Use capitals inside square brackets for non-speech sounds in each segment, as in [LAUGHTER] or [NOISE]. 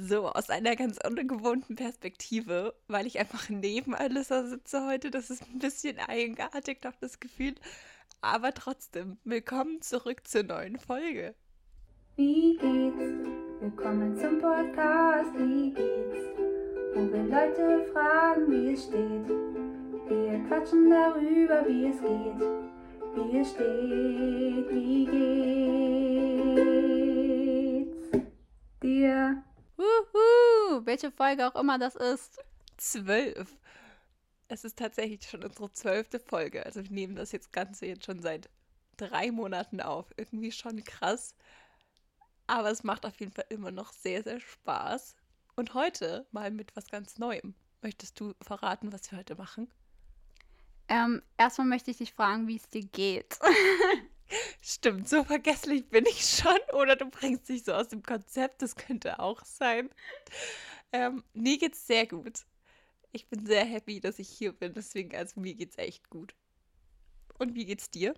So, aus einer ganz ungewohnten Perspektive, weil ich einfach neben Alyssa sitze heute. Das ist ein bisschen eigenartig, doch das Gefühl. Aber trotzdem, willkommen zurück zur neuen Folge. Wie geht's? Willkommen zum Podcast. Wie geht's? Wo wir Leute fragen, wie es steht. Wir quatschen darüber, wie es geht. Wie es steht, wie geht's dir? Wuhu! Welche Folge auch immer das ist. Zwölf. Es ist tatsächlich schon unsere zwölfte Folge. Also wir nehmen das jetzt Ganze jetzt schon seit drei Monaten auf. Irgendwie schon krass. Aber es macht auf jeden Fall immer noch sehr, sehr Spaß. Und heute mal mit was ganz Neuem. Möchtest du verraten, was wir heute machen? Ähm, erstmal möchte ich dich fragen, wie es dir geht. [LAUGHS] Stimmt, so vergesslich bin ich schon. Oder du bringst dich so aus dem Konzept, das könnte auch sein. Ähm, mir geht's sehr gut. Ich bin sehr happy, dass ich hier bin. Deswegen, also mir geht's echt gut. Und wie geht's dir?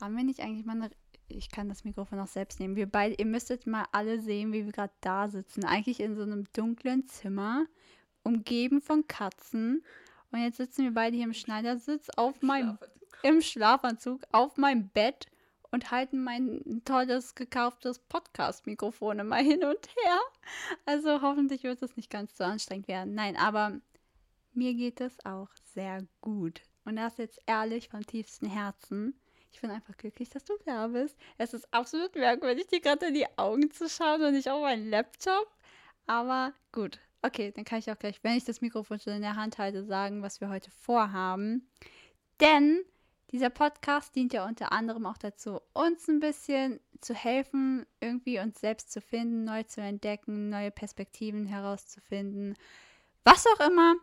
Haben wir nicht eigentlich mal eine. Ich kann das Mikrofon auch selbst nehmen. Wir beide, ihr müsstet mal alle sehen, wie wir gerade da sitzen. Eigentlich in so einem dunklen Zimmer, umgeben von Katzen. Und jetzt sitzen wir beide hier im Schneidersitz auf meinem im Schlafanzug auf meinem Bett und halten mein tolles gekauftes Podcast-Mikrofon immer hin und her. Also hoffentlich wird es nicht ganz so anstrengend werden. Nein, aber mir geht es auch sehr gut. Und das jetzt ehrlich vom tiefsten Herzen. Ich bin einfach glücklich, dass du da bist. Es ist absolut merkwürdig, dir gerade in die Augen zu schauen und nicht auf meinen Laptop. Aber gut. Okay, dann kann ich auch gleich, wenn ich das Mikrofon schon in der Hand halte, sagen, was wir heute vorhaben. Denn dieser Podcast dient ja unter anderem auch dazu, uns ein bisschen zu helfen, irgendwie uns selbst zu finden, neu zu entdecken, neue Perspektiven herauszufinden, was auch immer.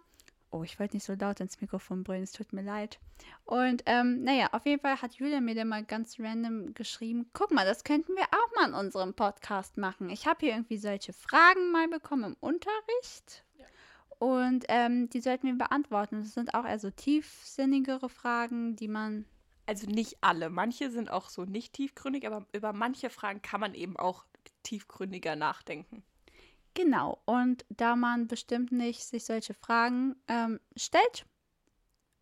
Oh, ich wollte nicht so laut ins Mikrofon brüllen, es tut mir leid. Und ähm, naja, auf jeden Fall hat Julia mir dann mal ganz random geschrieben, guck mal, das könnten wir auch mal in unserem Podcast machen. Ich habe hier irgendwie solche Fragen mal bekommen im Unterricht. Und ähm, die sollten wir beantworten. Das sind auch eher so tiefsinnigere Fragen, die man. Also nicht alle. Manche sind auch so nicht tiefgründig, aber über manche Fragen kann man eben auch tiefgründiger nachdenken. Genau. Und da man bestimmt nicht sich solche Fragen ähm, stellt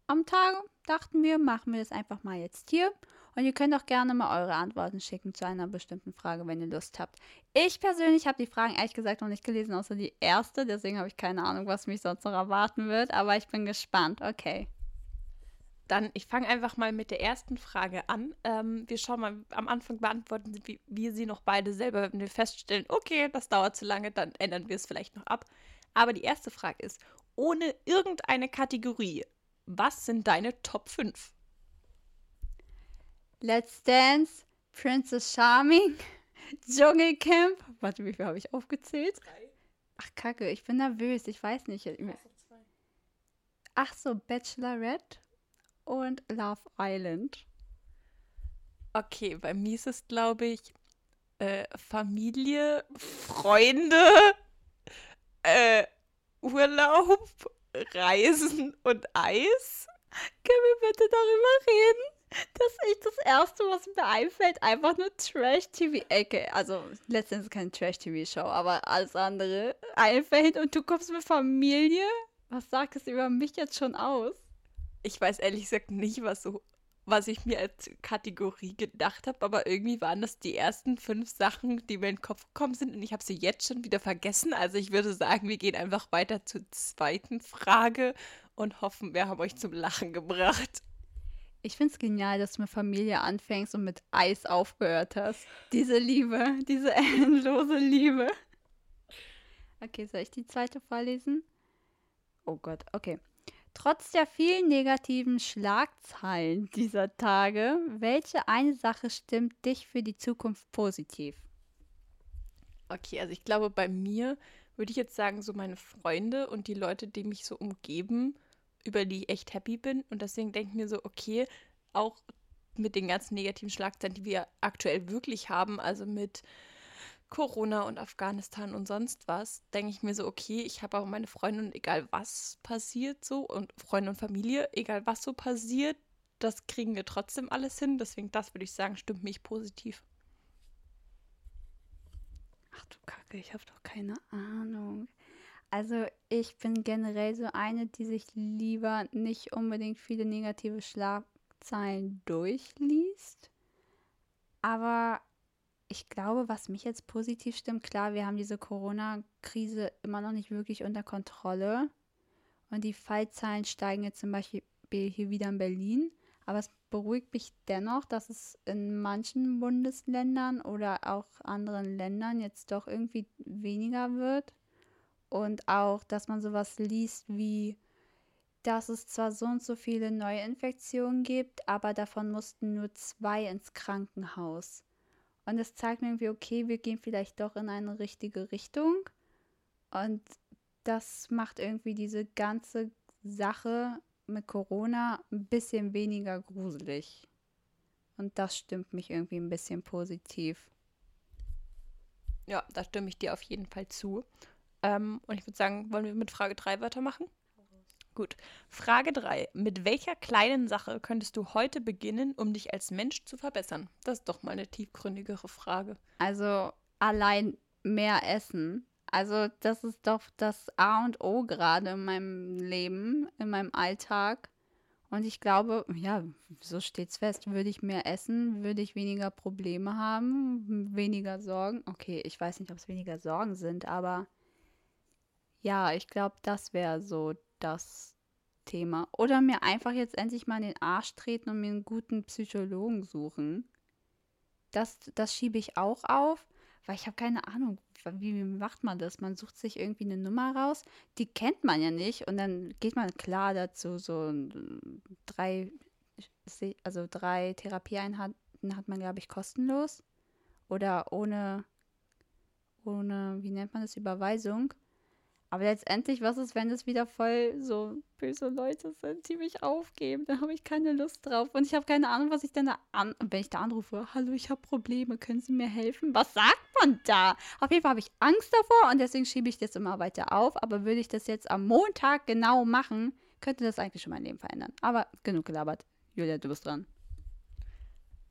am Tage, dachten wir, machen wir das einfach mal jetzt hier. Und ihr könnt auch gerne mal eure Antworten schicken zu einer bestimmten Frage, wenn ihr Lust habt. Ich persönlich habe die Fragen ehrlich gesagt noch nicht gelesen, außer die erste. Deswegen habe ich keine Ahnung, was mich sonst noch erwarten wird. Aber ich bin gespannt. Okay. Dann, ich fange einfach mal mit der ersten Frage an. Ähm, wir schauen mal, am Anfang beantworten wir, wir sie noch beide selber. Wenn wir feststellen, okay, das dauert zu lange, dann ändern wir es vielleicht noch ab. Aber die erste Frage ist, ohne irgendeine Kategorie, was sind deine Top 5? Let's Dance, Princess Charming, [LAUGHS] Dschungelcamp. Warte, wie viel habe ich aufgezählt? Drei. Ach, Kacke, ich bin nervös. Ich weiß nicht. Ach so, Bachelorette und Love Island. Okay, bei mir ist es, glaube ich, äh, Familie, Freunde, äh, Urlaub, Reisen und Eis. Können wir bitte darüber reden? Das ist das Erste, was mir einfällt, einfach nur Trash-TV-Ecke. Also letztendlich keine Trash-TV-Show, aber alles andere einfällt und du kommst mit Familie? Was sagt es über mich jetzt schon aus? Ich weiß ehrlich gesagt nicht, was so, was ich mir als Kategorie gedacht habe, aber irgendwie waren das die ersten fünf Sachen, die mir in den Kopf gekommen sind und ich habe sie jetzt schon wieder vergessen. Also ich würde sagen, wir gehen einfach weiter zur zweiten Frage und hoffen, wir haben euch zum Lachen gebracht. Ich finde es genial, dass du mit Familie anfängst und mit Eis aufgehört hast. Diese Liebe, diese [LAUGHS] endlose Liebe. Okay, soll ich die zweite vorlesen? Oh Gott, okay. Trotz der vielen negativen Schlagzeilen dieser Tage, welche eine Sache stimmt dich für die Zukunft positiv? Okay, also ich glaube, bei mir würde ich jetzt sagen, so meine Freunde und die Leute, die mich so umgeben, über die ich echt happy bin. Und deswegen denke ich mir so, okay, auch mit den ganzen negativen Schlagzeilen, die wir aktuell wirklich haben, also mit Corona und Afghanistan und sonst was, denke ich mir so, okay, ich habe auch meine Freunde und egal was passiert so und Freunde und Familie, egal was so passiert, das kriegen wir trotzdem alles hin. Deswegen, das würde ich sagen, stimmt mich positiv. Ach du Kacke, ich habe doch keine Ahnung. Also ich bin generell so eine, die sich lieber nicht unbedingt viele negative Schlagzeilen durchliest. Aber ich glaube, was mich jetzt positiv stimmt, klar, wir haben diese Corona-Krise immer noch nicht wirklich unter Kontrolle. Und die Fallzahlen steigen jetzt zum Beispiel hier wieder in Berlin. Aber es beruhigt mich dennoch, dass es in manchen Bundesländern oder auch anderen Ländern jetzt doch irgendwie weniger wird. Und auch, dass man sowas liest wie, dass es zwar so und so viele Neuinfektionen gibt, aber davon mussten nur zwei ins Krankenhaus. Und es zeigt mir irgendwie, okay, wir gehen vielleicht doch in eine richtige Richtung. Und das macht irgendwie diese ganze Sache mit Corona ein bisschen weniger gruselig. Und das stimmt mich irgendwie ein bisschen positiv. Ja, da stimme ich dir auf jeden Fall zu. Ähm, und ich würde sagen, wollen wir mit Frage 3 weitermachen? Gut. Frage 3. Mit welcher kleinen Sache könntest du heute beginnen, um dich als Mensch zu verbessern? Das ist doch mal eine tiefgründigere Frage. Also allein mehr essen. Also das ist doch das A und O gerade in meinem Leben, in meinem Alltag. Und ich glaube, ja, so steht's fest. Würde ich mehr essen, würde ich weniger Probleme haben, weniger Sorgen. Okay, ich weiß nicht, ob es weniger Sorgen sind, aber ja, ich glaube, das wäre so das Thema. Oder mir einfach jetzt endlich mal in den Arsch treten und mir einen guten Psychologen suchen. Das, das schiebe ich auch auf, weil ich habe keine Ahnung, wie macht man das? Man sucht sich irgendwie eine Nummer raus, die kennt man ja nicht und dann geht man klar dazu, so drei, also drei Therapieeinheiten hat man, glaube ich, kostenlos oder ohne, ohne, wie nennt man das, Überweisung. Aber letztendlich, was ist, wenn es wieder voll so böse Leute sind, die mich aufgeben? Dann habe ich keine Lust drauf. Und ich habe keine Ahnung, was ich denn da an. Wenn ich da anrufe, hallo, ich habe Probleme, können Sie mir helfen? Was sagt man da? Auf jeden Fall habe ich Angst davor und deswegen schiebe ich das immer weiter auf. Aber würde ich das jetzt am Montag genau machen, könnte das eigentlich schon mein Leben verändern. Aber genug gelabert. Julia, du bist dran.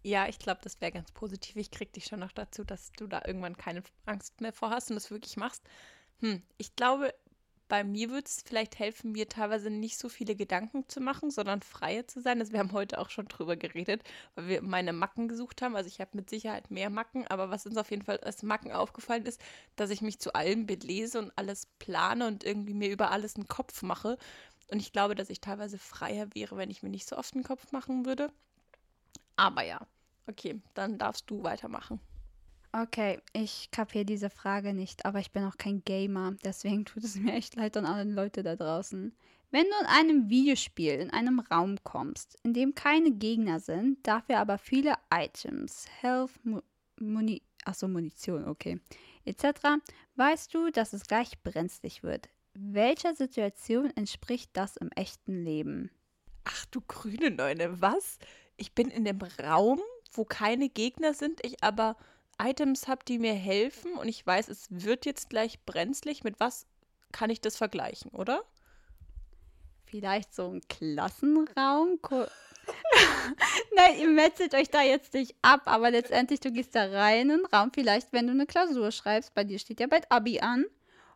Ja, ich glaube, das wäre ganz positiv. Ich kriege dich schon noch dazu, dass du da irgendwann keine Angst mehr vor hast und das wirklich machst. Hm, ich glaube, bei mir würde es vielleicht helfen, mir teilweise nicht so viele Gedanken zu machen, sondern freier zu sein. Also wir haben heute auch schon drüber geredet, weil wir meine Macken gesucht haben. Also ich habe mit Sicherheit mehr Macken, aber was uns auf jeden Fall als Macken aufgefallen ist, dass ich mich zu allem belese und alles plane und irgendwie mir über alles einen Kopf mache. Und ich glaube, dass ich teilweise freier wäre, wenn ich mir nicht so oft einen Kopf machen würde. Aber ja, okay, dann darfst du weitermachen. Okay, ich kapiere diese Frage nicht, aber ich bin auch kein Gamer, deswegen tut es mir echt leid an alle Leute da draußen. Wenn du in einem Videospiel in einem Raum kommst, in dem keine Gegner sind, dafür aber viele Items, Health, Mu Muni Achso, Munition, okay, etc., weißt du, dass es gleich brenzlig wird. Welcher Situation entspricht das im echten Leben? Ach du grüne Neune, was? Ich bin in dem Raum, wo keine Gegner sind, ich aber Items habe, die mir helfen und ich weiß, es wird jetzt gleich brenzlig, mit was kann ich das vergleichen, oder? Vielleicht so ein Klassenraum. [LAUGHS] Nein, ihr metzelt euch da jetzt nicht ab, aber letztendlich, du gehst da rein in den Raum, vielleicht, wenn du eine Klausur schreibst, bei dir steht ja bald Abi an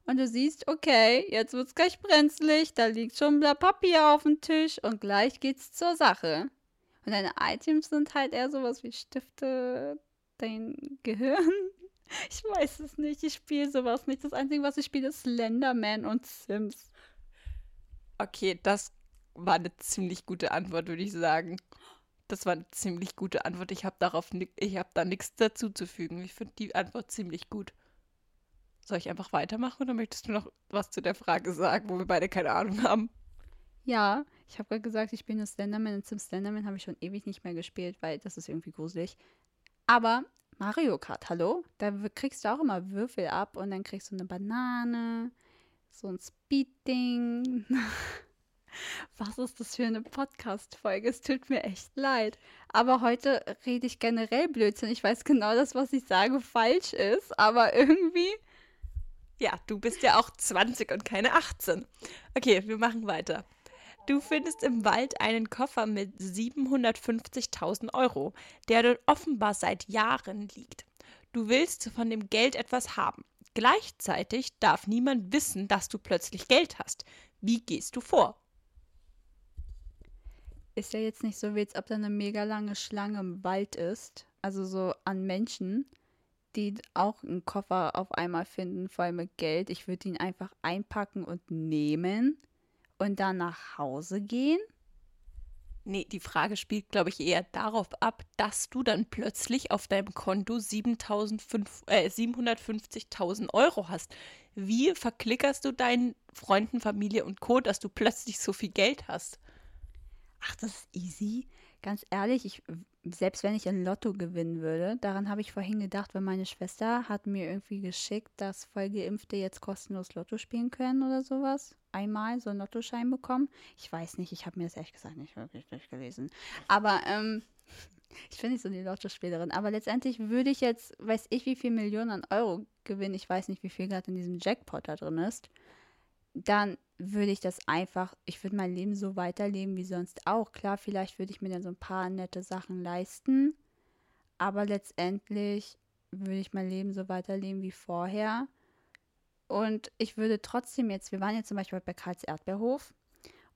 und du siehst, okay, jetzt wird es gleich brenzlig, da liegt schon Blatt Papier auf dem Tisch und gleich geht's zur Sache. Und deine Items sind halt eher sowas wie Stifte, dein Gehirn? [LAUGHS] Ich weiß es nicht. Ich spiele sowas nicht. Das Einzige, was ich spiele, ist Slenderman und Sims. Okay, das war eine ziemlich gute Antwort, würde ich sagen. Das war eine ziemlich gute Antwort. Ich habe darauf, ich habe da nichts dazu zu fügen. Ich finde die Antwort ziemlich gut. Soll ich einfach weitermachen oder möchtest du noch was zu der Frage sagen, wo wir beide keine Ahnung haben? Ja, ich habe gerade gesagt, ich bin nur Slenderman und Sims Slenderman habe ich schon ewig nicht mehr gespielt, weil das ist irgendwie gruselig. Aber Mario Kart, hallo? Da kriegst du auch immer Würfel ab und dann kriegst du eine Banane, so ein Speed-Ding. [LAUGHS] Was ist das für eine Podcast-Folge? Es tut mir echt leid. Aber heute rede ich generell Blödsinn. Ich weiß genau, dass was ich sage falsch ist, aber irgendwie. Ja, du bist ja auch 20 und keine 18. Okay, wir machen weiter. Du findest im Wald einen Koffer mit 750.000 Euro, der dort offenbar seit Jahren liegt. Du willst von dem Geld etwas haben. Gleichzeitig darf niemand wissen, dass du plötzlich Geld hast. Wie gehst du vor? Ist ja jetzt nicht so, wie als ob da eine mega lange Schlange im Wald ist. Also so an Menschen, die auch einen Koffer auf einmal finden, vor allem mit Geld. Ich würde ihn einfach einpacken und nehmen und dann nach Hause gehen. Nee, die Frage spielt, glaube ich, eher darauf ab, dass du dann plötzlich auf deinem Konto 7.500 äh, 750.000 Euro hast. Wie verklickerst du deinen Freunden, Familie und Co., dass du plötzlich so viel Geld hast? Ach, das ist easy. Ganz ehrlich, ich, selbst wenn ich ein Lotto gewinnen würde, daran habe ich vorhin gedacht, weil meine Schwester hat mir irgendwie geschickt, dass Vollgeimpfte jetzt kostenlos Lotto spielen können oder sowas. Einmal so einen Lottoschein bekommen. Ich weiß nicht, ich habe mir das ehrlich gesagt nicht wirklich durchgelesen. Aber ähm, [LAUGHS] ich bin nicht so die Lottospielerin. Aber letztendlich würde ich jetzt, weiß ich, wie viel Millionen an Euro gewinnen. Ich weiß nicht, wie viel gerade in diesem Jackpot da drin ist. Dann würde ich das einfach, ich würde mein Leben so weiterleben wie sonst auch. Klar, vielleicht würde ich mir dann so ein paar nette Sachen leisten, aber letztendlich würde ich mein Leben so weiterleben wie vorher. Und ich würde trotzdem jetzt, wir waren jetzt zum Beispiel bei Karls Erdbeerhof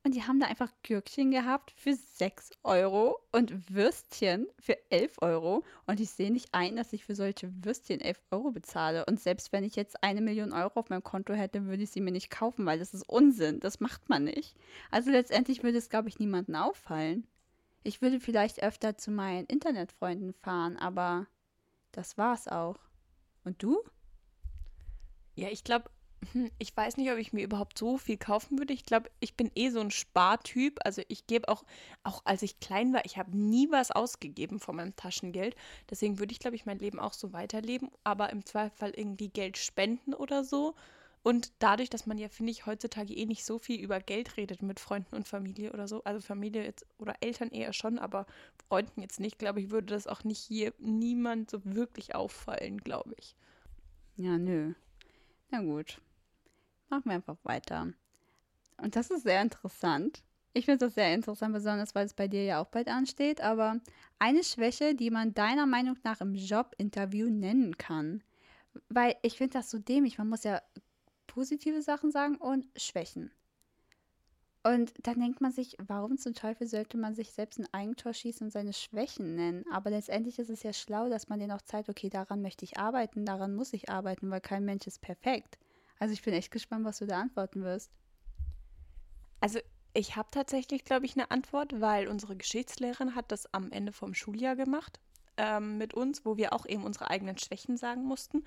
und die haben da einfach Gürkchen gehabt für 6 Euro und Würstchen für 11 Euro. Und ich sehe nicht ein, dass ich für solche Würstchen 11 Euro bezahle. Und selbst wenn ich jetzt eine Million Euro auf meinem Konto hätte, würde ich sie mir nicht kaufen, weil das ist Unsinn. Das macht man nicht. Also letztendlich würde es, glaube ich, niemandem auffallen. Ich würde vielleicht öfter zu meinen Internetfreunden fahren, aber das war's auch. Und du? Ja, ich glaube, ich weiß nicht, ob ich mir überhaupt so viel kaufen würde. Ich glaube, ich bin eh so ein Spartyp. Also ich gebe auch, auch als ich klein war, ich habe nie was ausgegeben von meinem Taschengeld. Deswegen würde ich, glaube ich, mein Leben auch so weiterleben, aber im Zweifel irgendwie Geld spenden oder so. Und dadurch, dass man ja, finde ich, heutzutage eh nicht so viel über Geld redet mit Freunden und Familie oder so, also Familie jetzt oder Eltern eher schon, aber Freunden jetzt nicht, glaube ich, würde das auch nicht hier niemand so wirklich auffallen, glaube ich. Ja, nö. Na gut. Machen wir einfach weiter. Und das ist sehr interessant. Ich finde das sehr interessant, besonders weil es bei dir ja auch bald ansteht. Aber eine Schwäche, die man deiner Meinung nach im Jobinterview nennen kann. Weil ich finde das so dämlich. Man muss ja positive Sachen sagen und Schwächen. Und dann denkt man sich, warum zum Teufel sollte man sich selbst ein Eigentor schießen und seine Schwächen nennen? Aber letztendlich ist es ja schlau, dass man denen auch zeigt, okay, daran möchte ich arbeiten, daran muss ich arbeiten, weil kein Mensch ist perfekt. Also ich bin echt gespannt, was du da antworten wirst. Also ich habe tatsächlich, glaube ich, eine Antwort, weil unsere Geschichtslehrerin hat das am Ende vom Schuljahr gemacht ähm, mit uns, wo wir auch eben unsere eigenen Schwächen sagen mussten.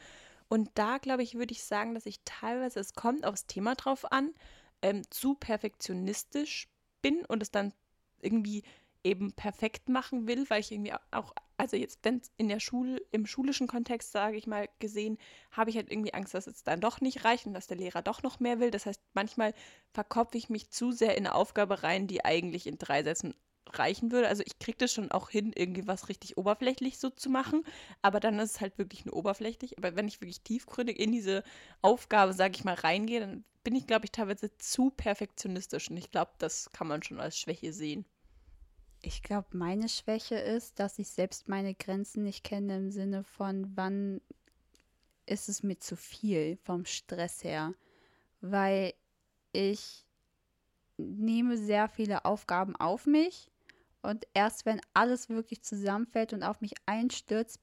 Und da, glaube ich, würde ich sagen, dass ich teilweise, es kommt aufs Thema drauf an, ähm, zu perfektionistisch bin und es dann irgendwie eben perfekt machen will, weil ich irgendwie auch, also jetzt, wenn in der Schule, im schulischen Kontext, sage ich mal, gesehen, habe ich halt irgendwie Angst, dass es dann doch nicht reicht und dass der Lehrer doch noch mehr will. Das heißt, manchmal verkopfe ich mich zu sehr in eine Aufgabe rein, die eigentlich in drei Sätzen reichen würde. Also ich kriege das schon auch hin, irgendwie was richtig oberflächlich so zu machen, aber dann ist es halt wirklich nur oberflächlich. Aber wenn ich wirklich tiefgründig in diese Aufgabe, sage ich mal, reingehe, dann bin ich, glaube ich, teilweise zu perfektionistisch und ich glaube, das kann man schon als Schwäche sehen. Ich glaube, meine Schwäche ist, dass ich selbst meine Grenzen nicht kenne im Sinne von, wann ist es mir zu viel vom Stress her. Weil ich nehme sehr viele Aufgaben auf mich und erst wenn alles wirklich zusammenfällt und auf mich einstürzt,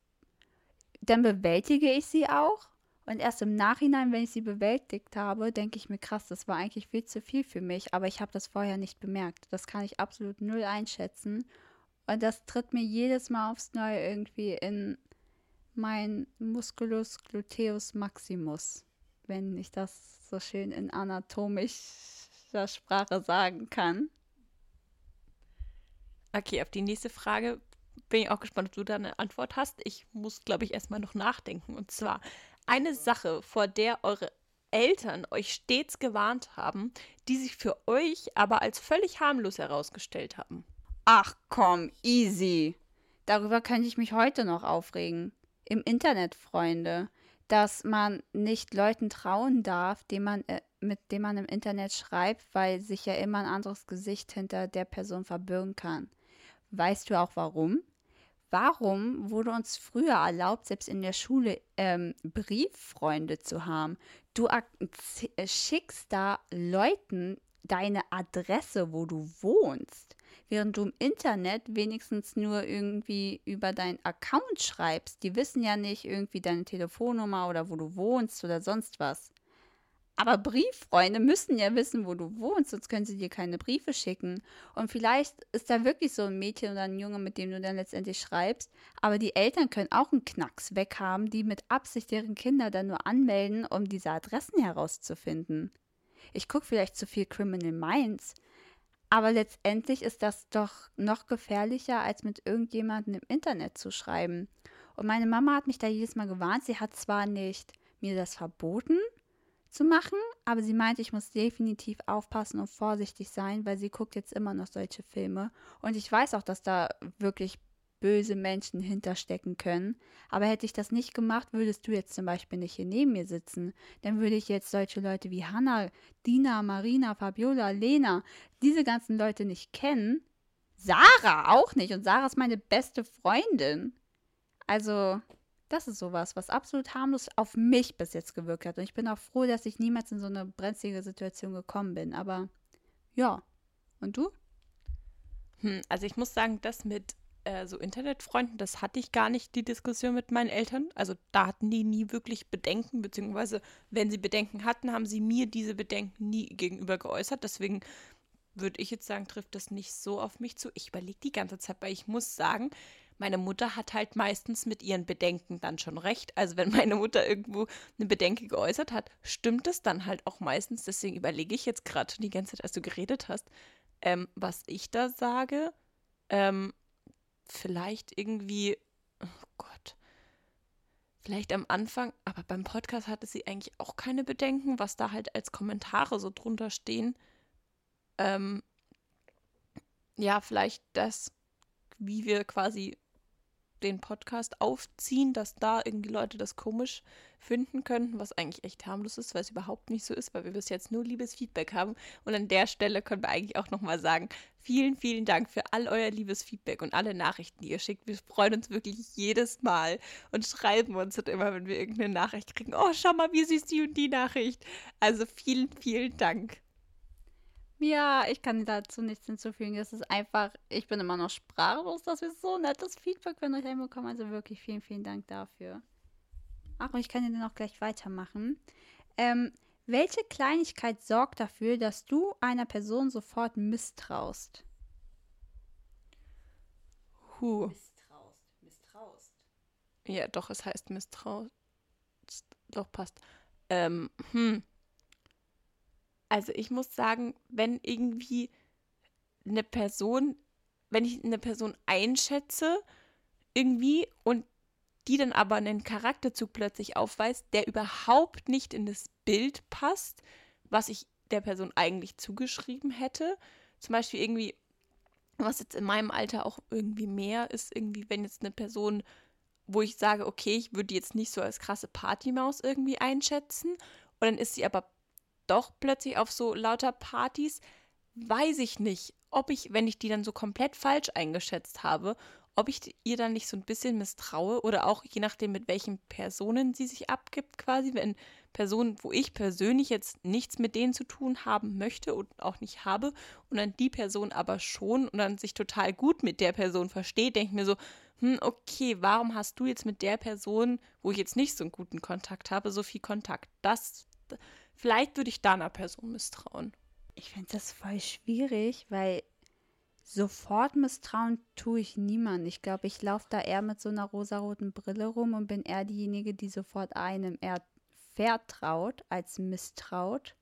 dann bewältige ich sie auch. Und erst im Nachhinein, wenn ich sie bewältigt habe, denke ich mir, krass, das war eigentlich viel zu viel für mich, aber ich habe das vorher nicht bemerkt. Das kann ich absolut null einschätzen. Und das tritt mir jedes Mal aufs Neue irgendwie in mein Musculus gluteus maximus, wenn ich das so schön in anatomischer Sprache sagen kann. Okay, auf die nächste Frage bin ich auch gespannt, ob du da eine Antwort hast. Ich muss, glaube ich, erstmal noch nachdenken. Und zwar, eine Sache, vor der eure Eltern euch stets gewarnt haben, die sich für euch aber als völlig harmlos herausgestellt haben. Ach komm, easy. Darüber könnte ich mich heute noch aufregen. Im Internet, Freunde. Dass man nicht Leuten trauen darf, dem man, äh, mit dem man im Internet schreibt, weil sich ja immer ein anderes Gesicht hinter der Person verbirgen kann. Weißt du auch warum? Warum wurde uns früher erlaubt, selbst in der Schule ähm, Brieffreunde zu haben? Du äh, schickst da Leuten deine Adresse, wo du wohnst, während du im Internet wenigstens nur irgendwie über deinen Account schreibst. Die wissen ja nicht irgendwie deine Telefonnummer oder wo du wohnst oder sonst was. Aber Brieffreunde müssen ja wissen, wo du wohnst, sonst können sie dir keine Briefe schicken. Und vielleicht ist da wirklich so ein Mädchen oder ein Junge, mit dem du dann letztendlich schreibst. Aber die Eltern können auch einen Knacks weghaben, die mit Absicht deren Kinder dann nur anmelden, um diese Adressen herauszufinden. Ich gucke vielleicht zu viel Criminal Minds. Aber letztendlich ist das doch noch gefährlicher, als mit irgendjemandem im Internet zu schreiben. Und meine Mama hat mich da jedes Mal gewarnt. Sie hat zwar nicht mir das verboten, zu machen, aber sie meint, ich muss definitiv aufpassen und vorsichtig sein, weil sie guckt jetzt immer noch solche Filme. Und ich weiß auch, dass da wirklich böse Menschen hinterstecken können. Aber hätte ich das nicht gemacht, würdest du jetzt zum Beispiel nicht hier neben mir sitzen. Dann würde ich jetzt solche Leute wie Hannah, Dina, Marina, Fabiola, Lena, diese ganzen Leute nicht kennen. Sarah auch nicht. Und Sarah ist meine beste Freundin. Also, das ist sowas, was absolut harmlos auf mich bis jetzt gewirkt hat. Und ich bin auch froh, dass ich niemals in so eine brenzlige Situation gekommen bin. Aber ja. Und du? Hm, also ich muss sagen, das mit äh, so Internetfreunden, das hatte ich gar nicht, die Diskussion mit meinen Eltern. Also da hatten die nie wirklich Bedenken, beziehungsweise wenn sie Bedenken hatten, haben sie mir diese Bedenken nie gegenüber geäußert. Deswegen würde ich jetzt sagen, trifft das nicht so auf mich zu. Ich überlege die ganze Zeit, weil ich muss sagen, meine Mutter hat halt meistens mit ihren Bedenken dann schon recht. Also wenn meine Mutter irgendwo eine Bedenke geäußert hat, stimmt es dann halt auch meistens. Deswegen überlege ich jetzt gerade die ganze Zeit, als du geredet hast, ähm, was ich da sage. Ähm, vielleicht irgendwie, oh Gott, vielleicht am Anfang, aber beim Podcast hatte sie eigentlich auch keine Bedenken, was da halt als Kommentare so drunter stehen. Ähm, ja, vielleicht das, wie wir quasi den Podcast aufziehen, dass da irgendwie Leute das komisch finden könnten, was eigentlich echt harmlos ist, weil es überhaupt nicht so ist, weil wir bis jetzt nur liebes Feedback haben. Und an der Stelle können wir eigentlich auch nochmal sagen, vielen, vielen Dank für all euer liebes Feedback und alle Nachrichten, die ihr schickt. Wir freuen uns wirklich jedes Mal und schreiben uns halt immer, wenn wir irgendeine Nachricht kriegen. Oh, schau mal, wie süß die und die Nachricht. Also vielen, vielen Dank. Ja, ich kann dazu nichts hinzufügen. Es ist einfach, ich bin immer noch sprachlos, dass wir so nettes Feedback von euch einbekommen. Also wirklich vielen, vielen Dank dafür. Ach, und ich kann dir dann auch gleich weitermachen. Ähm, welche Kleinigkeit sorgt dafür, dass du einer Person sofort misstraust? Huh. Misstraust, misstraust. Ja, doch, es heißt misstraust. Doch, passt. Ähm, hm. Also ich muss sagen, wenn irgendwie eine Person, wenn ich eine Person einschätze, irgendwie und die dann aber einen Charakterzug plötzlich aufweist, der überhaupt nicht in das Bild passt, was ich der Person eigentlich zugeschrieben hätte. Zum Beispiel irgendwie, was jetzt in meinem Alter auch irgendwie mehr ist, irgendwie, wenn jetzt eine Person, wo ich sage, okay, ich würde die jetzt nicht so als krasse Partymaus irgendwie einschätzen, und dann ist sie aber doch plötzlich auf so lauter Partys, weiß ich nicht, ob ich, wenn ich die dann so komplett falsch eingeschätzt habe, ob ich ihr dann nicht so ein bisschen misstraue oder auch je nachdem, mit welchen Personen sie sich abgibt, quasi, wenn Personen, wo ich persönlich jetzt nichts mit denen zu tun haben möchte und auch nicht habe und dann die Person aber schon und dann sich total gut mit der Person versteht, denke ich mir so, hm, okay, warum hast du jetzt mit der Person, wo ich jetzt nicht so einen guten Kontakt habe, so viel Kontakt? Das Vielleicht würde ich da einer Person misstrauen. Ich finde das voll schwierig, weil sofort misstrauen tue ich niemand. Ich glaube, ich laufe da eher mit so einer rosaroten Brille rum und bin eher diejenige, die sofort einem eher vertraut als misstraut.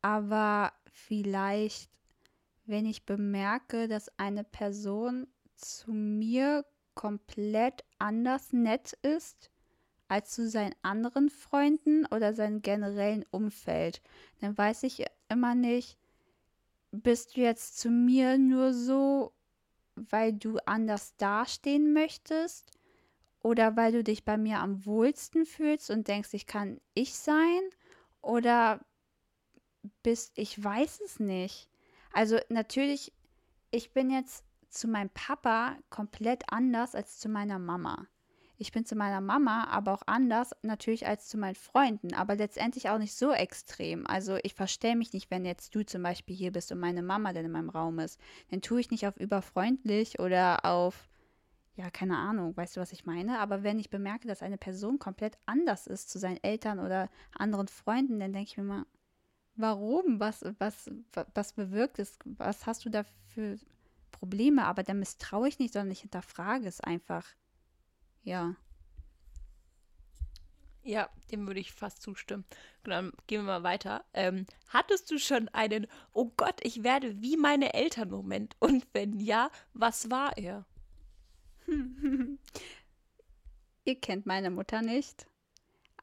Aber vielleicht, wenn ich bemerke, dass eine Person zu mir komplett anders nett ist, als zu seinen anderen Freunden oder seinem generellen Umfeld. Dann weiß ich immer nicht, bist du jetzt zu mir nur so, weil du anders dastehen möchtest oder weil du dich bei mir am wohlsten fühlst und denkst, ich kann ich sein oder bist, ich weiß es nicht. Also natürlich, ich bin jetzt zu meinem Papa komplett anders als zu meiner Mama. Ich bin zu meiner Mama aber auch anders natürlich als zu meinen Freunden, aber letztendlich auch nicht so extrem. Also ich verstehe mich nicht, wenn jetzt du zum Beispiel hier bist und meine Mama dann in meinem Raum ist. Dann tue ich nicht auf überfreundlich oder auf, ja, keine Ahnung, weißt du, was ich meine? Aber wenn ich bemerke, dass eine Person komplett anders ist zu seinen Eltern oder anderen Freunden, dann denke ich mir mal, warum? Was, was, was bewirkt es? Was hast du da für Probleme? Aber dann misstraue ich nicht, sondern ich hinterfrage es einfach. Ja. Ja, dem würde ich fast zustimmen. Dann gehen wir mal weiter. Ähm, hattest du schon einen, oh Gott, ich werde wie meine Eltern Moment? Und wenn ja, was war er? [LAUGHS] Ihr kennt meine Mutter nicht.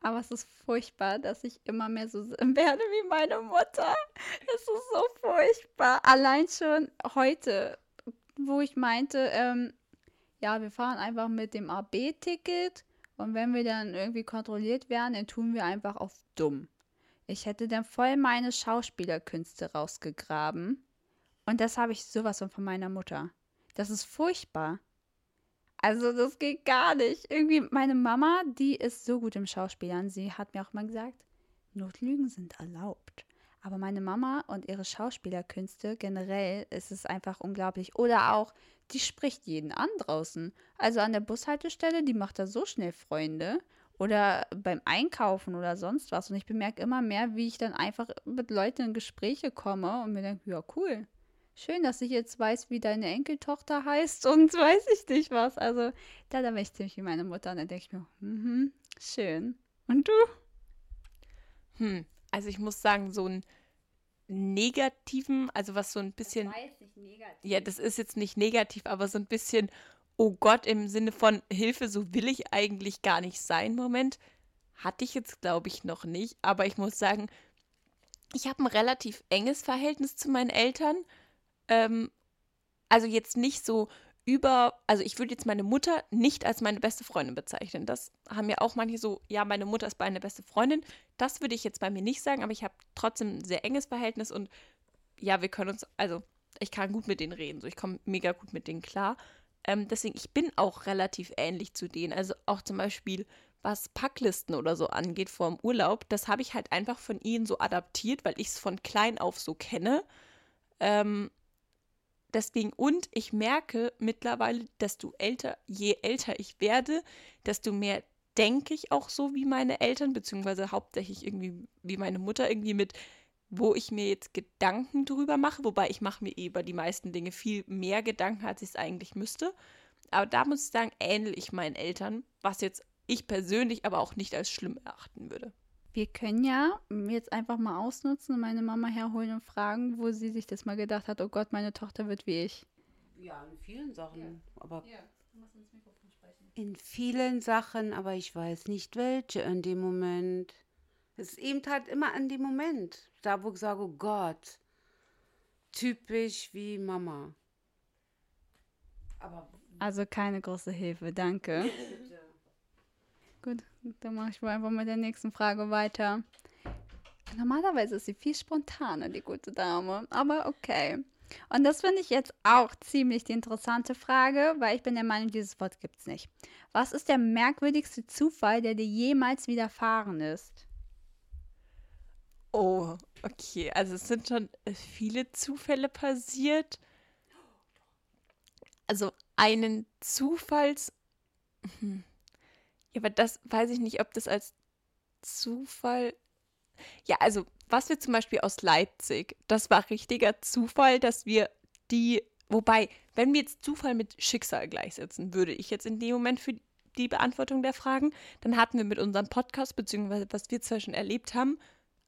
Aber es ist furchtbar, dass ich immer mehr so [LAUGHS] werde wie meine Mutter. Es ist so furchtbar. Allein schon heute, wo ich meinte, ähm, ja, wir fahren einfach mit dem AB-Ticket und wenn wir dann irgendwie kontrolliert werden, dann tun wir einfach auf dumm. Ich hätte dann voll meine Schauspielerkünste rausgegraben. Und das habe ich sowas von meiner Mutter. Das ist furchtbar. Also das geht gar nicht. Irgendwie meine Mama, die ist so gut im Schauspielern. Sie hat mir auch mal gesagt, Notlügen sind erlaubt. Aber meine Mama und ihre Schauspielerkünste generell ist es einfach unglaublich. Oder auch, die spricht jeden an draußen. Also an der Bushaltestelle, die macht da so schnell Freunde. Oder beim Einkaufen oder sonst was. Und ich bemerke immer mehr, wie ich dann einfach mit Leuten in Gespräche komme und mir denke, ja, cool. Schön, dass ich jetzt weiß, wie deine Enkeltochter heißt und [LAUGHS] weiß ich nicht was. Also, da, bin ich ziemlich wie meine Mutter. Und dann denke ich mir, mhm, schön. Und du? Hm, also ich muss sagen, so ein negativen, also was so ein bisschen. Ja, das ist jetzt nicht negativ, aber so ein bisschen, oh Gott, im Sinne von Hilfe, so will ich eigentlich gar nicht sein. Moment, hatte ich jetzt, glaube ich, noch nicht. Aber ich muss sagen, ich habe ein relativ enges Verhältnis zu meinen Eltern. Ähm, also jetzt nicht so über, also ich würde jetzt meine Mutter nicht als meine beste Freundin bezeichnen. Das haben ja auch manche so, ja, meine Mutter ist meine beste Freundin. Das würde ich jetzt bei mir nicht sagen, aber ich habe trotzdem ein sehr enges Verhältnis und ja, wir können uns, also ich kann gut mit denen reden, so ich komme mega gut mit denen klar. Ähm, deswegen, ich bin auch relativ ähnlich zu denen. Also auch zum Beispiel, was Packlisten oder so angeht vor dem Urlaub, das habe ich halt einfach von ihnen so adaptiert, weil ich es von klein auf so kenne. Ähm, deswegen, und ich merke mittlerweile, dass du älter, je älter ich werde, desto mehr denke ich auch so wie meine Eltern, beziehungsweise hauptsächlich irgendwie wie meine Mutter, irgendwie mit, wo ich mir jetzt Gedanken drüber mache, wobei ich mache mir eh über die meisten Dinge viel mehr Gedanken, als ich es eigentlich müsste. Aber da muss ich sagen, ähnle ich meinen Eltern, was jetzt ich persönlich aber auch nicht als schlimm erachten würde. Wir können ja jetzt einfach mal ausnutzen und meine Mama herholen und fragen, wo sie sich das mal gedacht hat, oh Gott, meine Tochter wird wie ich. Ja, in vielen Sachen. Ja. Aber Ja, du musst ins Mikrofon sprechen. in vielen Sachen, aber ich weiß nicht welche in dem Moment. Es ist eben halt immer an dem Moment, da wo ich sage, oh Gott, typisch wie Mama. Aber Also keine große Hilfe, danke. [LAUGHS] Gut, dann mache ich wohl einfach mit der nächsten Frage weiter. Normalerweise ist sie viel spontaner, die gute Dame, aber okay. Und das finde ich jetzt auch ziemlich die interessante Frage, weil ich bin der Meinung, dieses Wort gibt es nicht. Was ist der merkwürdigste Zufall, der dir jemals widerfahren ist? Oh, okay. Also es sind schon äh, viele Zufälle passiert. Also einen Zufalls. Hm. Ja, aber das weiß ich nicht, ob das als Zufall. Ja, also was wir zum Beispiel aus Leipzig, das war richtiger Zufall, dass wir die. Wobei, wenn wir jetzt Zufall mit Schicksal gleichsetzen, würde ich jetzt in dem Moment für die Beantwortung der Fragen, dann hatten wir mit unserem Podcast, beziehungsweise was wir zwar schon erlebt haben,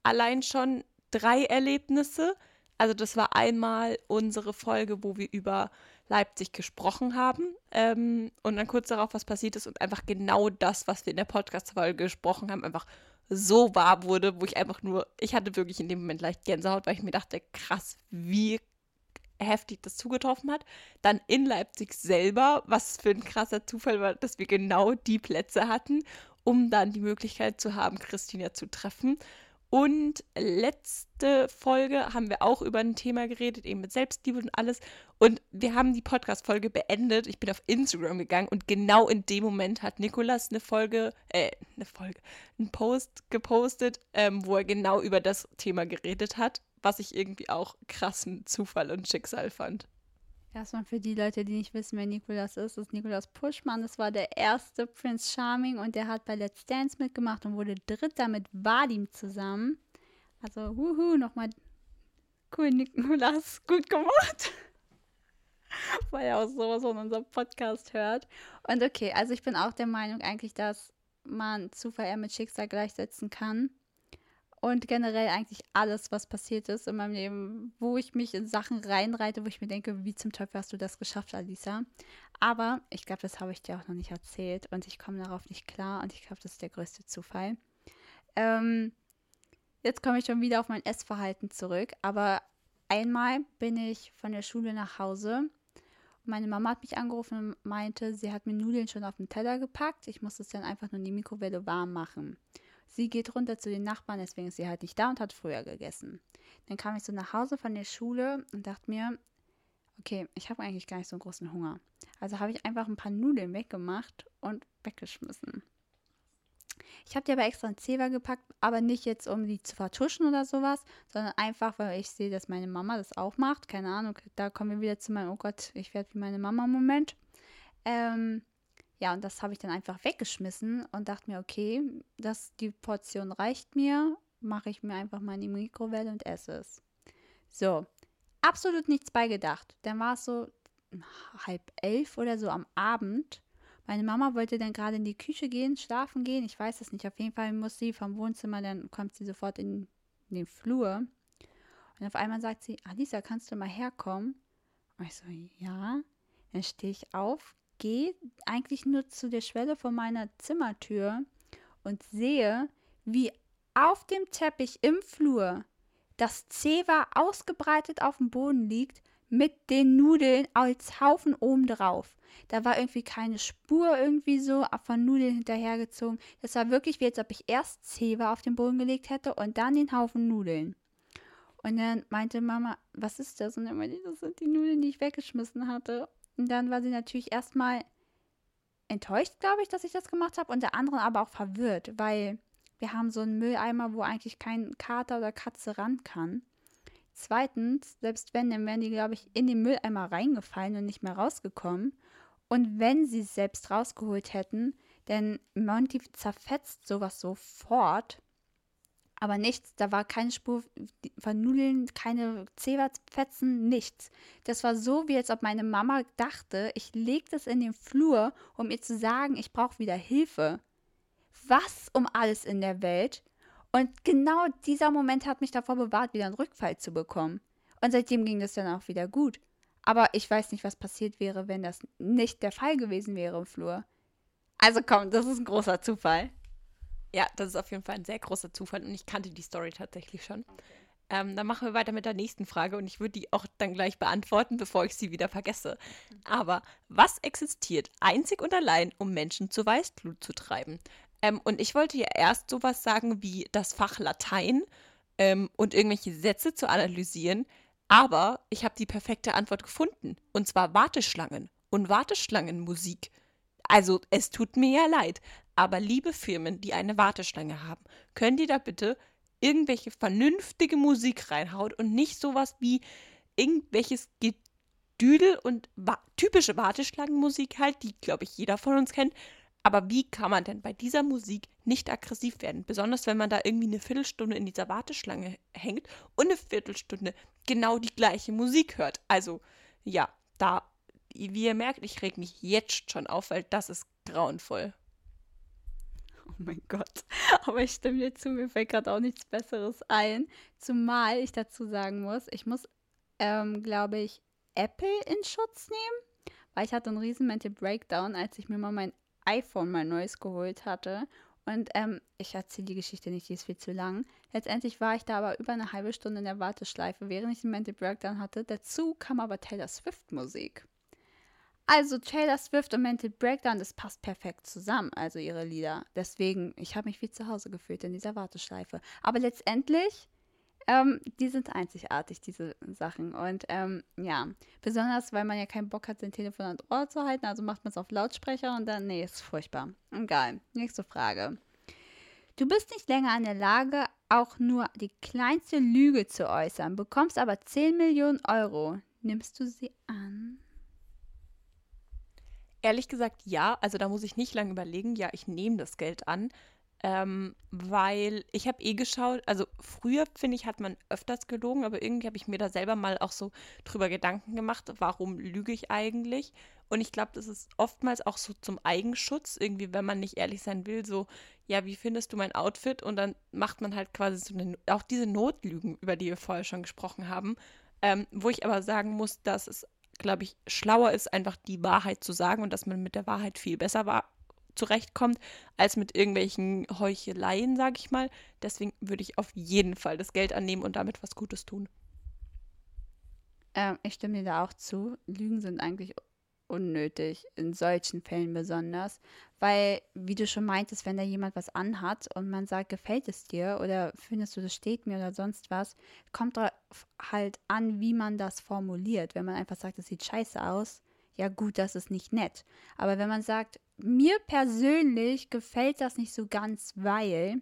allein schon drei Erlebnisse. Also das war einmal unsere Folge, wo wir über Leipzig gesprochen haben ähm, und dann kurz darauf, was passiert ist und einfach genau das, was wir in der Podcast-Folge gesprochen haben, einfach so wahr wurde, wo ich einfach nur, ich hatte wirklich in dem Moment leicht Gänsehaut, weil ich mir dachte, krass, wie heftig das zugetroffen hat. Dann in Leipzig selber, was für ein krasser Zufall war, dass wir genau die Plätze hatten, um dann die Möglichkeit zu haben, Christina zu treffen. Und letzte Folge haben wir auch über ein Thema geredet, eben mit Selbstliebe und alles. Und wir haben die Podcast-Folge beendet. Ich bin auf Instagram gegangen und genau in dem Moment hat Nikolas eine Folge, äh, eine Folge, einen Post gepostet, ähm, wo er genau über das Thema geredet hat, was ich irgendwie auch krassen Zufall und Schicksal fand. Erstmal für die Leute, die nicht wissen, wer Nikolas ist, ist Nikolas Puschmann. Das war der erste Prince Charming und der hat bei Let's Dance mitgemacht und wurde Dritter mit Vadim zusammen. Also, wuhu, nochmal cool, Nikolas, gut gemacht. [LAUGHS] Weil er auch sowas von unserem Podcast hört. Und okay, also ich bin auch der Meinung eigentlich, dass man Zufall eher mit Schicksal gleichsetzen kann und generell eigentlich alles, was passiert ist in meinem Leben, wo ich mich in Sachen reinreite, wo ich mir denke, wie zum Teufel hast du das geschafft, Alisa? Aber ich glaube, das habe ich dir auch noch nicht erzählt und ich komme darauf nicht klar und ich glaube, das ist der größte Zufall. Ähm, jetzt komme ich schon wieder auf mein Essverhalten zurück, aber einmal bin ich von der Schule nach Hause meine Mama hat mich angerufen und meinte, sie hat mir Nudeln schon auf den Teller gepackt. Ich muss es dann einfach nur in die Mikrowelle warm machen. Sie geht runter zu den Nachbarn, deswegen ist sie halt nicht da und hat früher gegessen. Dann kam ich so nach Hause von der Schule und dachte mir, okay, ich habe eigentlich gar nicht so einen großen Hunger. Also habe ich einfach ein paar Nudeln weggemacht und weggeschmissen. Ich habe die aber extra in Zewa gepackt, aber nicht jetzt, um die zu vertuschen oder sowas, sondern einfach, weil ich sehe, dass meine Mama das auch macht. Keine Ahnung, da kommen wir wieder zu meinem, oh Gott, ich werde wie meine Mama im Moment. Ähm, ja, und das habe ich dann einfach weggeschmissen und dachte mir, okay, das, die Portion reicht mir, mache ich mir einfach mal in die Mikrowelle und esse es. So, absolut nichts beigedacht. Dann war es so halb elf oder so am Abend. Meine Mama wollte dann gerade in die Küche gehen, schlafen gehen. Ich weiß es nicht. Auf jeden Fall muss sie vom Wohnzimmer, dann kommt sie sofort in, den Flur. Und auf einmal sagt sie, Alisa, kannst du mal herkommen? Und ich so, ja. Dann stehe ich auf, gehe eigentlich nur zu der Schwelle von meiner Zimmertür und sehe, wie auf dem Teppich im Flur das Zewa ausgebreitet auf dem Boden liegt mit den Nudeln als Haufen oben drauf. Da war irgendwie keine Spur irgendwie so von Nudeln hinterhergezogen. Das war wirklich wie als ob ich erst Zewa auf den Boden gelegt hätte und dann den Haufen Nudeln. Und dann meinte Mama, was ist das? Und dann meinte ich, das sind die Nudeln, die ich weggeschmissen hatte. Und dann war sie natürlich erstmal enttäuscht, glaube ich, dass ich das gemacht habe und der andere aber auch verwirrt, weil wir haben so einen Mülleimer, wo eigentlich kein Kater oder Katze ran kann. Zweitens, selbst wenn, dann wären die, glaube ich, in den Mülleimer reingefallen und nicht mehr rausgekommen. Und wenn sie es selbst rausgeholt hätten, denn Monty zerfetzt sowas sofort. Aber nichts, da war keine Spur von Nudeln, keine Zeberfetzen, nichts. Das war so, wie als ob meine Mama dachte, ich lege das in den Flur, um ihr zu sagen, ich brauche wieder Hilfe. Was um alles in der Welt? Und genau dieser Moment hat mich davor bewahrt, wieder einen Rückfall zu bekommen. Und seitdem ging das dann auch wieder gut. Aber ich weiß nicht, was passiert wäre, wenn das nicht der Fall gewesen wäre im Flur. Also komm, das ist ein großer Zufall. Ja, das ist auf jeden Fall ein sehr großer Zufall und ich kannte die Story tatsächlich schon. Ähm, dann machen wir weiter mit der nächsten Frage und ich würde die auch dann gleich beantworten, bevor ich sie wieder vergesse. Mhm. Aber was existiert einzig und allein, um Menschen zur Weißglut zu treiben? Ähm, und ich wollte ja erst sowas sagen wie das Fach Latein ähm, und irgendwelche Sätze zu analysieren, aber ich habe die perfekte Antwort gefunden und zwar Warteschlangen und Warteschlangenmusik. Also es tut mir ja leid, aber liebe Firmen, die eine Warteschlange haben, können die da bitte irgendwelche vernünftige Musik reinhauen und nicht sowas wie irgendwelches Gedüdel und wa typische Warteschlangenmusik halt, die, glaube ich, jeder von uns kennt. Aber wie kann man denn bei dieser Musik nicht aggressiv werden? Besonders wenn man da irgendwie eine Viertelstunde in dieser Warteschlange hängt und eine Viertelstunde genau die gleiche Musik hört. Also ja, da, wie ihr merkt, ich reg mich jetzt schon auf, weil das ist grauenvoll. [LAUGHS] Oh mein Gott. Aber ich stimme dir zu, mir fällt gerade auch nichts Besseres ein. Zumal ich dazu sagen muss, ich muss, ähm, glaube ich, Apple in Schutz nehmen, weil ich hatte einen riesen Mental Breakdown, als ich mir mal mein iPhone mal neues geholt hatte. Und ähm, ich erzähle die Geschichte nicht, die ist viel zu lang. Letztendlich war ich da aber über eine halbe Stunde in der Warteschleife, während ich den Mental Breakdown hatte. Dazu kam aber Taylor Swift Musik. Also Taylor Swift und Mental Breakdown, das passt perfekt zusammen, also ihre Lieder. Deswegen, ich habe mich wie zu Hause gefühlt in dieser Warteschleife. Aber letztendlich, ähm, die sind einzigartig, diese Sachen. Und ähm, ja, besonders, weil man ja keinen Bock hat, sein Telefon an Ohr zu halten, also macht man es auf Lautsprecher und dann, nee, ist furchtbar. Egal. Nächste Frage. Du bist nicht länger in der Lage, auch nur die kleinste Lüge zu äußern, bekommst aber 10 Millionen Euro. Nimmst du sie an? Ehrlich gesagt, ja. Also da muss ich nicht lange überlegen. Ja, ich nehme das Geld an. Ähm, weil ich habe eh geschaut, also früher, finde ich, hat man öfters gelogen, aber irgendwie habe ich mir da selber mal auch so drüber Gedanken gemacht, warum lüge ich eigentlich? Und ich glaube, das ist oftmals auch so zum Eigenschutz, irgendwie, wenn man nicht ehrlich sein will, so, ja, wie findest du mein Outfit? Und dann macht man halt quasi so eine, auch diese Notlügen, über die wir vorher schon gesprochen haben, ähm, wo ich aber sagen muss, dass es, glaube ich, schlauer ist, einfach die Wahrheit zu sagen und dass man mit der Wahrheit viel besser war, zurechtkommt, als mit irgendwelchen Heucheleien, sage ich mal. Deswegen würde ich auf jeden Fall das Geld annehmen und damit was Gutes tun. Ähm, ich stimme dir da auch zu. Lügen sind eigentlich unnötig, in solchen Fällen besonders. Weil, wie du schon meintest, wenn da jemand was anhat und man sagt, gefällt es dir oder findest du, das steht mir oder sonst was, kommt halt an, wie man das formuliert. Wenn man einfach sagt, das sieht scheiße aus, ja gut, das ist nicht nett. Aber wenn man sagt, mir persönlich gefällt das nicht so ganz, weil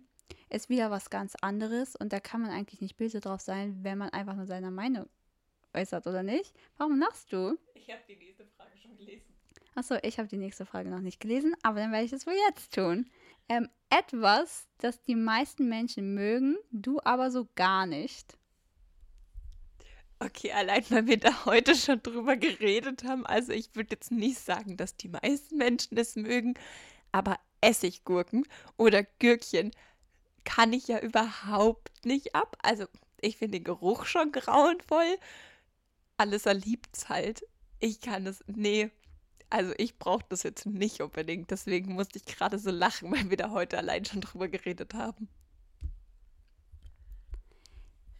es wieder was ganz anderes und da kann man eigentlich nicht böse drauf sein, wenn man einfach nur seine Meinung äußert, oder nicht? Warum lachst du? Ich habe die nächste Frage schon gelesen. Achso, ich habe die nächste Frage noch nicht gelesen, aber dann werde ich es wohl jetzt tun. Ähm, etwas, das die meisten Menschen mögen, du aber so gar nicht. Okay, allein weil wir da heute schon drüber geredet haben. Also ich würde jetzt nicht sagen, dass die meisten Menschen es mögen, aber Essiggurken oder Gürkchen kann ich ja überhaupt nicht ab. Also ich finde den Geruch schon grauenvoll. Alissa liebt's halt. Ich kann es, nee. Also ich brauche das jetzt nicht unbedingt. Deswegen musste ich gerade so lachen, weil wir da heute allein schon drüber geredet haben.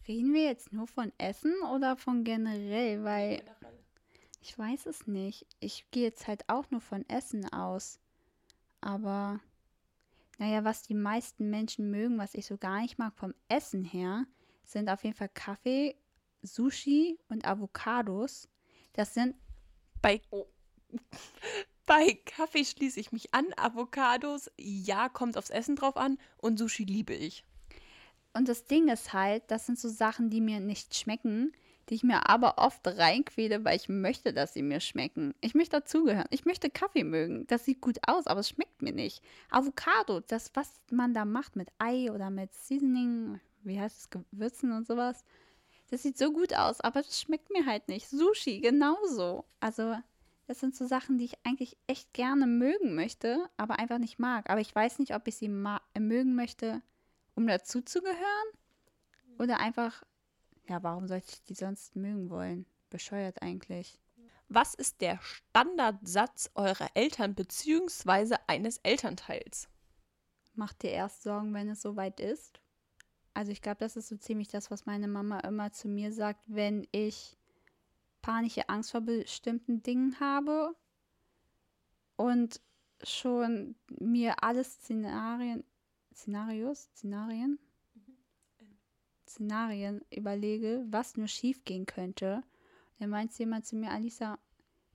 Reden wir jetzt nur von Essen oder von generell? Weil ich weiß es nicht. Ich gehe jetzt halt auch nur von Essen aus. Aber naja, was die meisten Menschen mögen, was ich so gar nicht mag vom Essen her, sind auf jeden Fall Kaffee, Sushi und Avocados. Das sind bei oh. [LAUGHS] bei Kaffee schließe ich mich an. Avocados, ja, kommt aufs Essen drauf an. Und Sushi liebe ich. Und das Ding ist halt, das sind so Sachen, die mir nicht schmecken, die ich mir aber oft reinquäle, weil ich möchte, dass sie mir schmecken. Ich möchte dazugehören. Ich möchte Kaffee mögen. Das sieht gut aus, aber es schmeckt mir nicht. Avocado, das, was man da macht mit Ei oder mit Seasoning, wie heißt es, Gewürzen und sowas, das sieht so gut aus, aber das schmeckt mir halt nicht. Sushi, genauso. Also, das sind so Sachen, die ich eigentlich echt gerne mögen möchte, aber einfach nicht mag. Aber ich weiß nicht, ob ich sie mögen möchte, um dazuzugehören? Oder einfach, ja, warum sollte ich die sonst mögen wollen? Bescheuert eigentlich. Was ist der Standardsatz eurer Eltern bzw. eines Elternteils? Macht dir erst Sorgen, wenn es soweit ist? Also ich glaube, das ist so ziemlich das, was meine Mama immer zu mir sagt, wenn ich panische Angst vor bestimmten Dingen habe und schon mir alle Szenarien Szenarios, Szenarien, Szenarien überlege, was nur schief gehen könnte, dann meint jemand zu mir, Alisa,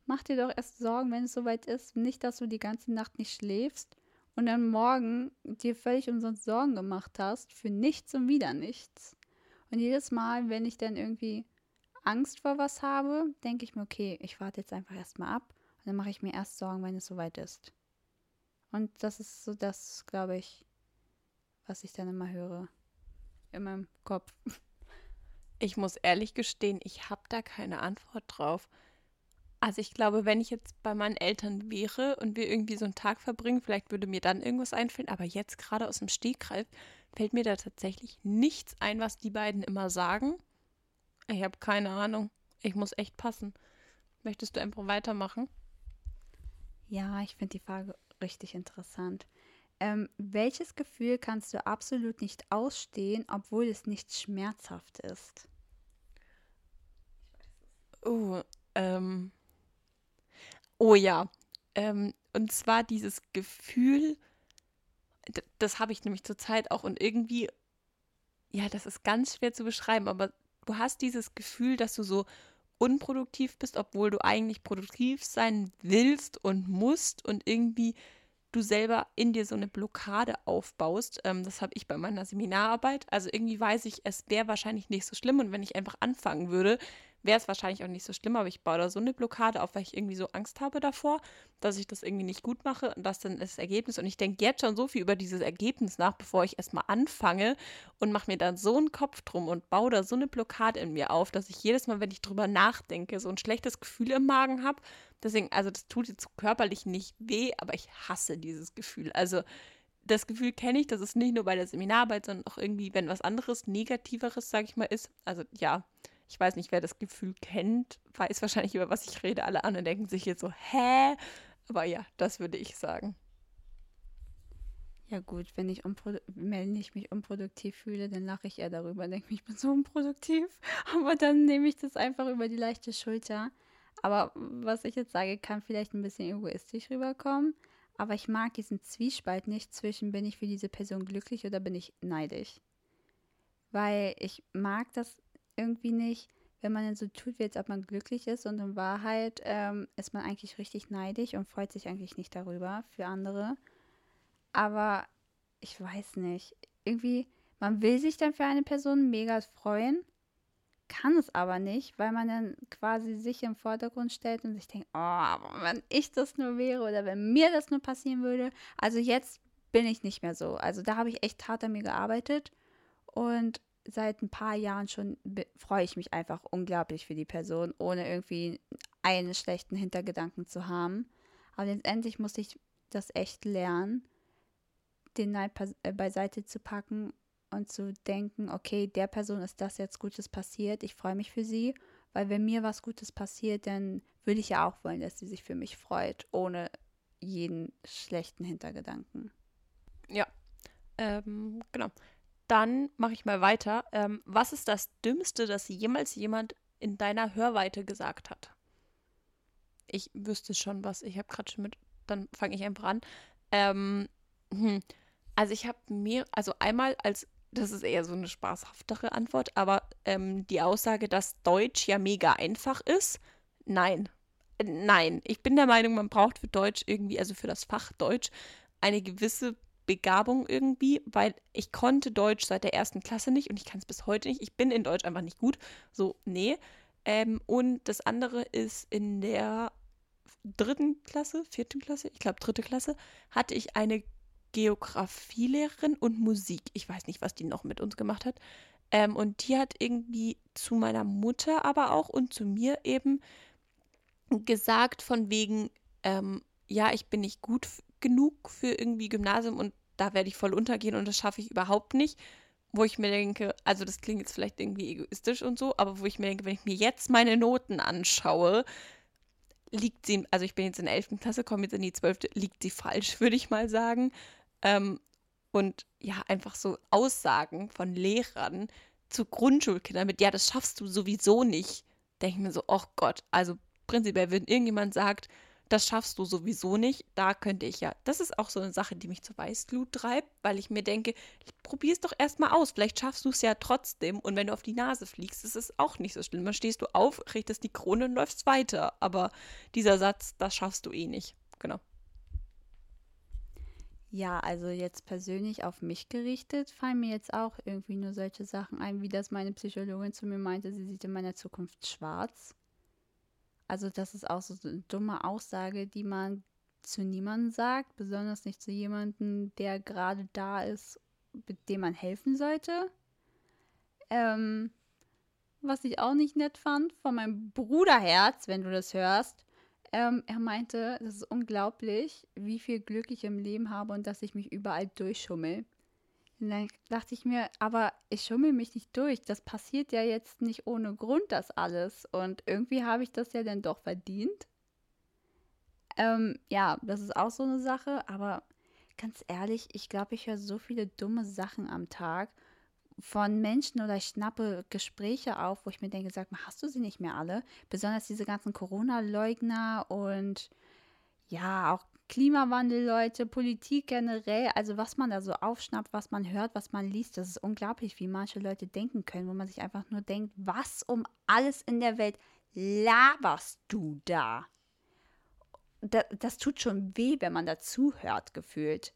mach dir doch erst Sorgen, wenn es soweit ist. Nicht, dass du die ganze Nacht nicht schläfst und dann morgen dir völlig umsonst Sorgen gemacht hast für nichts und wieder nichts. Und jedes Mal, wenn ich dann irgendwie Angst vor was habe, denke ich mir, okay, ich warte jetzt einfach erstmal ab und dann mache ich mir erst Sorgen, wenn es soweit ist. Und das ist so das, glaube ich, was ich dann immer höre. In meinem Kopf. Ich muss ehrlich gestehen, ich habe da keine Antwort drauf. Also ich glaube, wenn ich jetzt bei meinen Eltern wäre und wir irgendwie so einen Tag verbringen, vielleicht würde mir dann irgendwas einfallen, aber jetzt gerade aus dem Stegreif fällt mir da tatsächlich nichts ein, was die beiden immer sagen. Ich habe keine Ahnung. Ich muss echt passen. Möchtest du einfach weitermachen? Ja, ich finde die Frage richtig interessant. Ähm, welches Gefühl kannst du absolut nicht ausstehen, obwohl es nicht schmerzhaft ist? Oh, ähm. Oh ja. Ähm, und zwar dieses Gefühl, das habe ich nämlich zurzeit auch und irgendwie, ja, das ist ganz schwer zu beschreiben, aber du hast dieses Gefühl, dass du so unproduktiv bist, obwohl du eigentlich produktiv sein willst und musst und irgendwie du selber in dir so eine Blockade aufbaust. Ähm, das habe ich bei meiner Seminararbeit. Also irgendwie weiß ich, es wäre wahrscheinlich nicht so schlimm und wenn ich einfach anfangen würde, wäre es wahrscheinlich auch nicht so schlimm, aber ich baue da so eine Blockade auf, weil ich irgendwie so Angst habe davor, dass ich das irgendwie nicht gut mache und das dann ist das Ergebnis. Und ich denke jetzt schon so viel über dieses Ergebnis nach, bevor ich erstmal anfange und mache mir dann so einen Kopf drum und baue da so eine Blockade in mir auf, dass ich jedes Mal, wenn ich drüber nachdenke, so ein schlechtes Gefühl im Magen habe. Deswegen, also das tut jetzt körperlich nicht weh, aber ich hasse dieses Gefühl. Also das Gefühl kenne ich, dass es nicht nur bei der Seminararbeit, sondern auch irgendwie, wenn was anderes, Negativeres, sage ich mal, ist. Also ja, ich weiß nicht, wer das Gefühl kennt, weiß wahrscheinlich, über was ich rede. Alle anderen denken sich jetzt so, hä? Aber ja, das würde ich sagen. Ja gut, wenn ich, wenn ich mich unproduktiv fühle, dann lache ich eher darüber, denke ich, ich bin so unproduktiv. [LAUGHS] Aber dann nehme ich das einfach über die leichte Schulter. Aber was ich jetzt sage, kann vielleicht ein bisschen egoistisch rüberkommen. Aber ich mag diesen Zwiespalt nicht zwischen, bin ich für diese Person glücklich oder bin ich neidisch. Weil ich mag das irgendwie nicht, wenn man dann so tut, wie als ob man glücklich ist und in Wahrheit ähm, ist man eigentlich richtig neidisch und freut sich eigentlich nicht darüber für andere. Aber ich weiß nicht. Irgendwie, man will sich dann für eine Person mega freuen, kann es aber nicht, weil man dann quasi sich im Vordergrund stellt und sich denkt, oh, wenn ich das nur wäre oder wenn mir das nur passieren würde. Also jetzt bin ich nicht mehr so. Also da habe ich echt hart an mir gearbeitet und seit ein paar Jahren schon freue ich mich einfach unglaublich für die Person, ohne irgendwie einen schlechten Hintergedanken zu haben. Aber letztendlich musste ich das echt lernen, den Neid äh, beiseite zu packen und zu denken, okay, der Person ist das jetzt Gutes passiert, ich freue mich für sie, weil wenn mir was Gutes passiert, dann würde ich ja auch wollen, dass sie sich für mich freut, ohne jeden schlechten Hintergedanken. Ja, ähm, genau. Dann mache ich mal weiter. Ähm, was ist das Dümmste, das jemals jemand in deiner Hörweite gesagt hat? Ich wüsste schon was. Ich habe gerade schon mit. Dann fange ich einfach an. Ähm, hm. Also ich habe mir, also einmal als, das ist eher so eine spaßhaftere Antwort, aber ähm, die Aussage, dass Deutsch ja mega einfach ist, nein. Äh, Nein, ich bin der Meinung, man braucht für Deutsch irgendwie, also für das Fach Deutsch, eine gewisse Begabung irgendwie, weil ich konnte Deutsch seit der ersten Klasse nicht und ich kann es bis heute nicht. Ich bin in Deutsch einfach nicht gut. So, nee. Ähm, und das andere ist in der dritten Klasse, vierten Klasse, ich glaube dritte Klasse, hatte ich eine Geografielehrerin und Musik. Ich weiß nicht, was die noch mit uns gemacht hat. Ähm, und die hat irgendwie zu meiner Mutter aber auch und zu mir eben gesagt von wegen, ähm, ja, ich bin nicht gut genug für irgendwie Gymnasium und da werde ich voll untergehen und das schaffe ich überhaupt nicht. Wo ich mir denke, also das klingt jetzt vielleicht irgendwie egoistisch und so, aber wo ich mir denke, wenn ich mir jetzt meine Noten anschaue, liegt sie, also ich bin jetzt in der 11. Klasse, komme jetzt in die 12., liegt sie falsch, [LAUGHS] würde ich mal sagen. Ähm, und ja, einfach so Aussagen von Lehrern zu Grundschulkindern mit, ja, das schaffst du sowieso nicht. Denke ich mir so, oh Gott, also prinzipiell, wenn irgendjemand sagt, das schaffst du sowieso nicht, da könnte ich ja. Das ist auch so eine Sache, die mich zur Weißglut treibt, weil ich mir denke, probier es doch erstmal aus. Vielleicht schaffst du es ja trotzdem. Und wenn du auf die Nase fliegst, ist es auch nicht so schlimm. Dann stehst du auf, richtest die Krone und läufst weiter. Aber dieser Satz, das schaffst du eh nicht. Genau. Ja, also jetzt persönlich auf mich gerichtet, fallen mir jetzt auch irgendwie nur solche Sachen ein, wie das meine Psychologin zu mir meinte, sie sieht in meiner Zukunft schwarz. Also das ist auch so eine dumme Aussage, die man zu niemandem sagt, besonders nicht zu jemandem, der gerade da ist, mit dem man helfen sollte. Ähm, was ich auch nicht nett fand, von meinem Bruderherz, wenn du das hörst, ähm, er meinte, das ist unglaublich, wie viel Glück ich im Leben habe und dass ich mich überall durchschummel. Und dann dachte ich mir, aber ich schummel mich nicht durch. Das passiert ja jetzt nicht ohne Grund, das alles. Und irgendwie habe ich das ja dann doch verdient. Ähm, ja, das ist auch so eine Sache. Aber ganz ehrlich, ich glaube, ich höre so viele dumme Sachen am Tag von Menschen oder ich schnappe Gespräche auf, wo ich mir denke, sag mal, hast du sie nicht mehr alle? Besonders diese ganzen Corona-Leugner und ja, auch Klimawandel, Leute, Politik generell, also was man da so aufschnappt, was man hört, was man liest, das ist unglaublich, wie manche Leute denken können, wo man sich einfach nur denkt, was um alles in der Welt laberst du da? Da, das tut schon weh, wenn man dazu hört, gefühlt.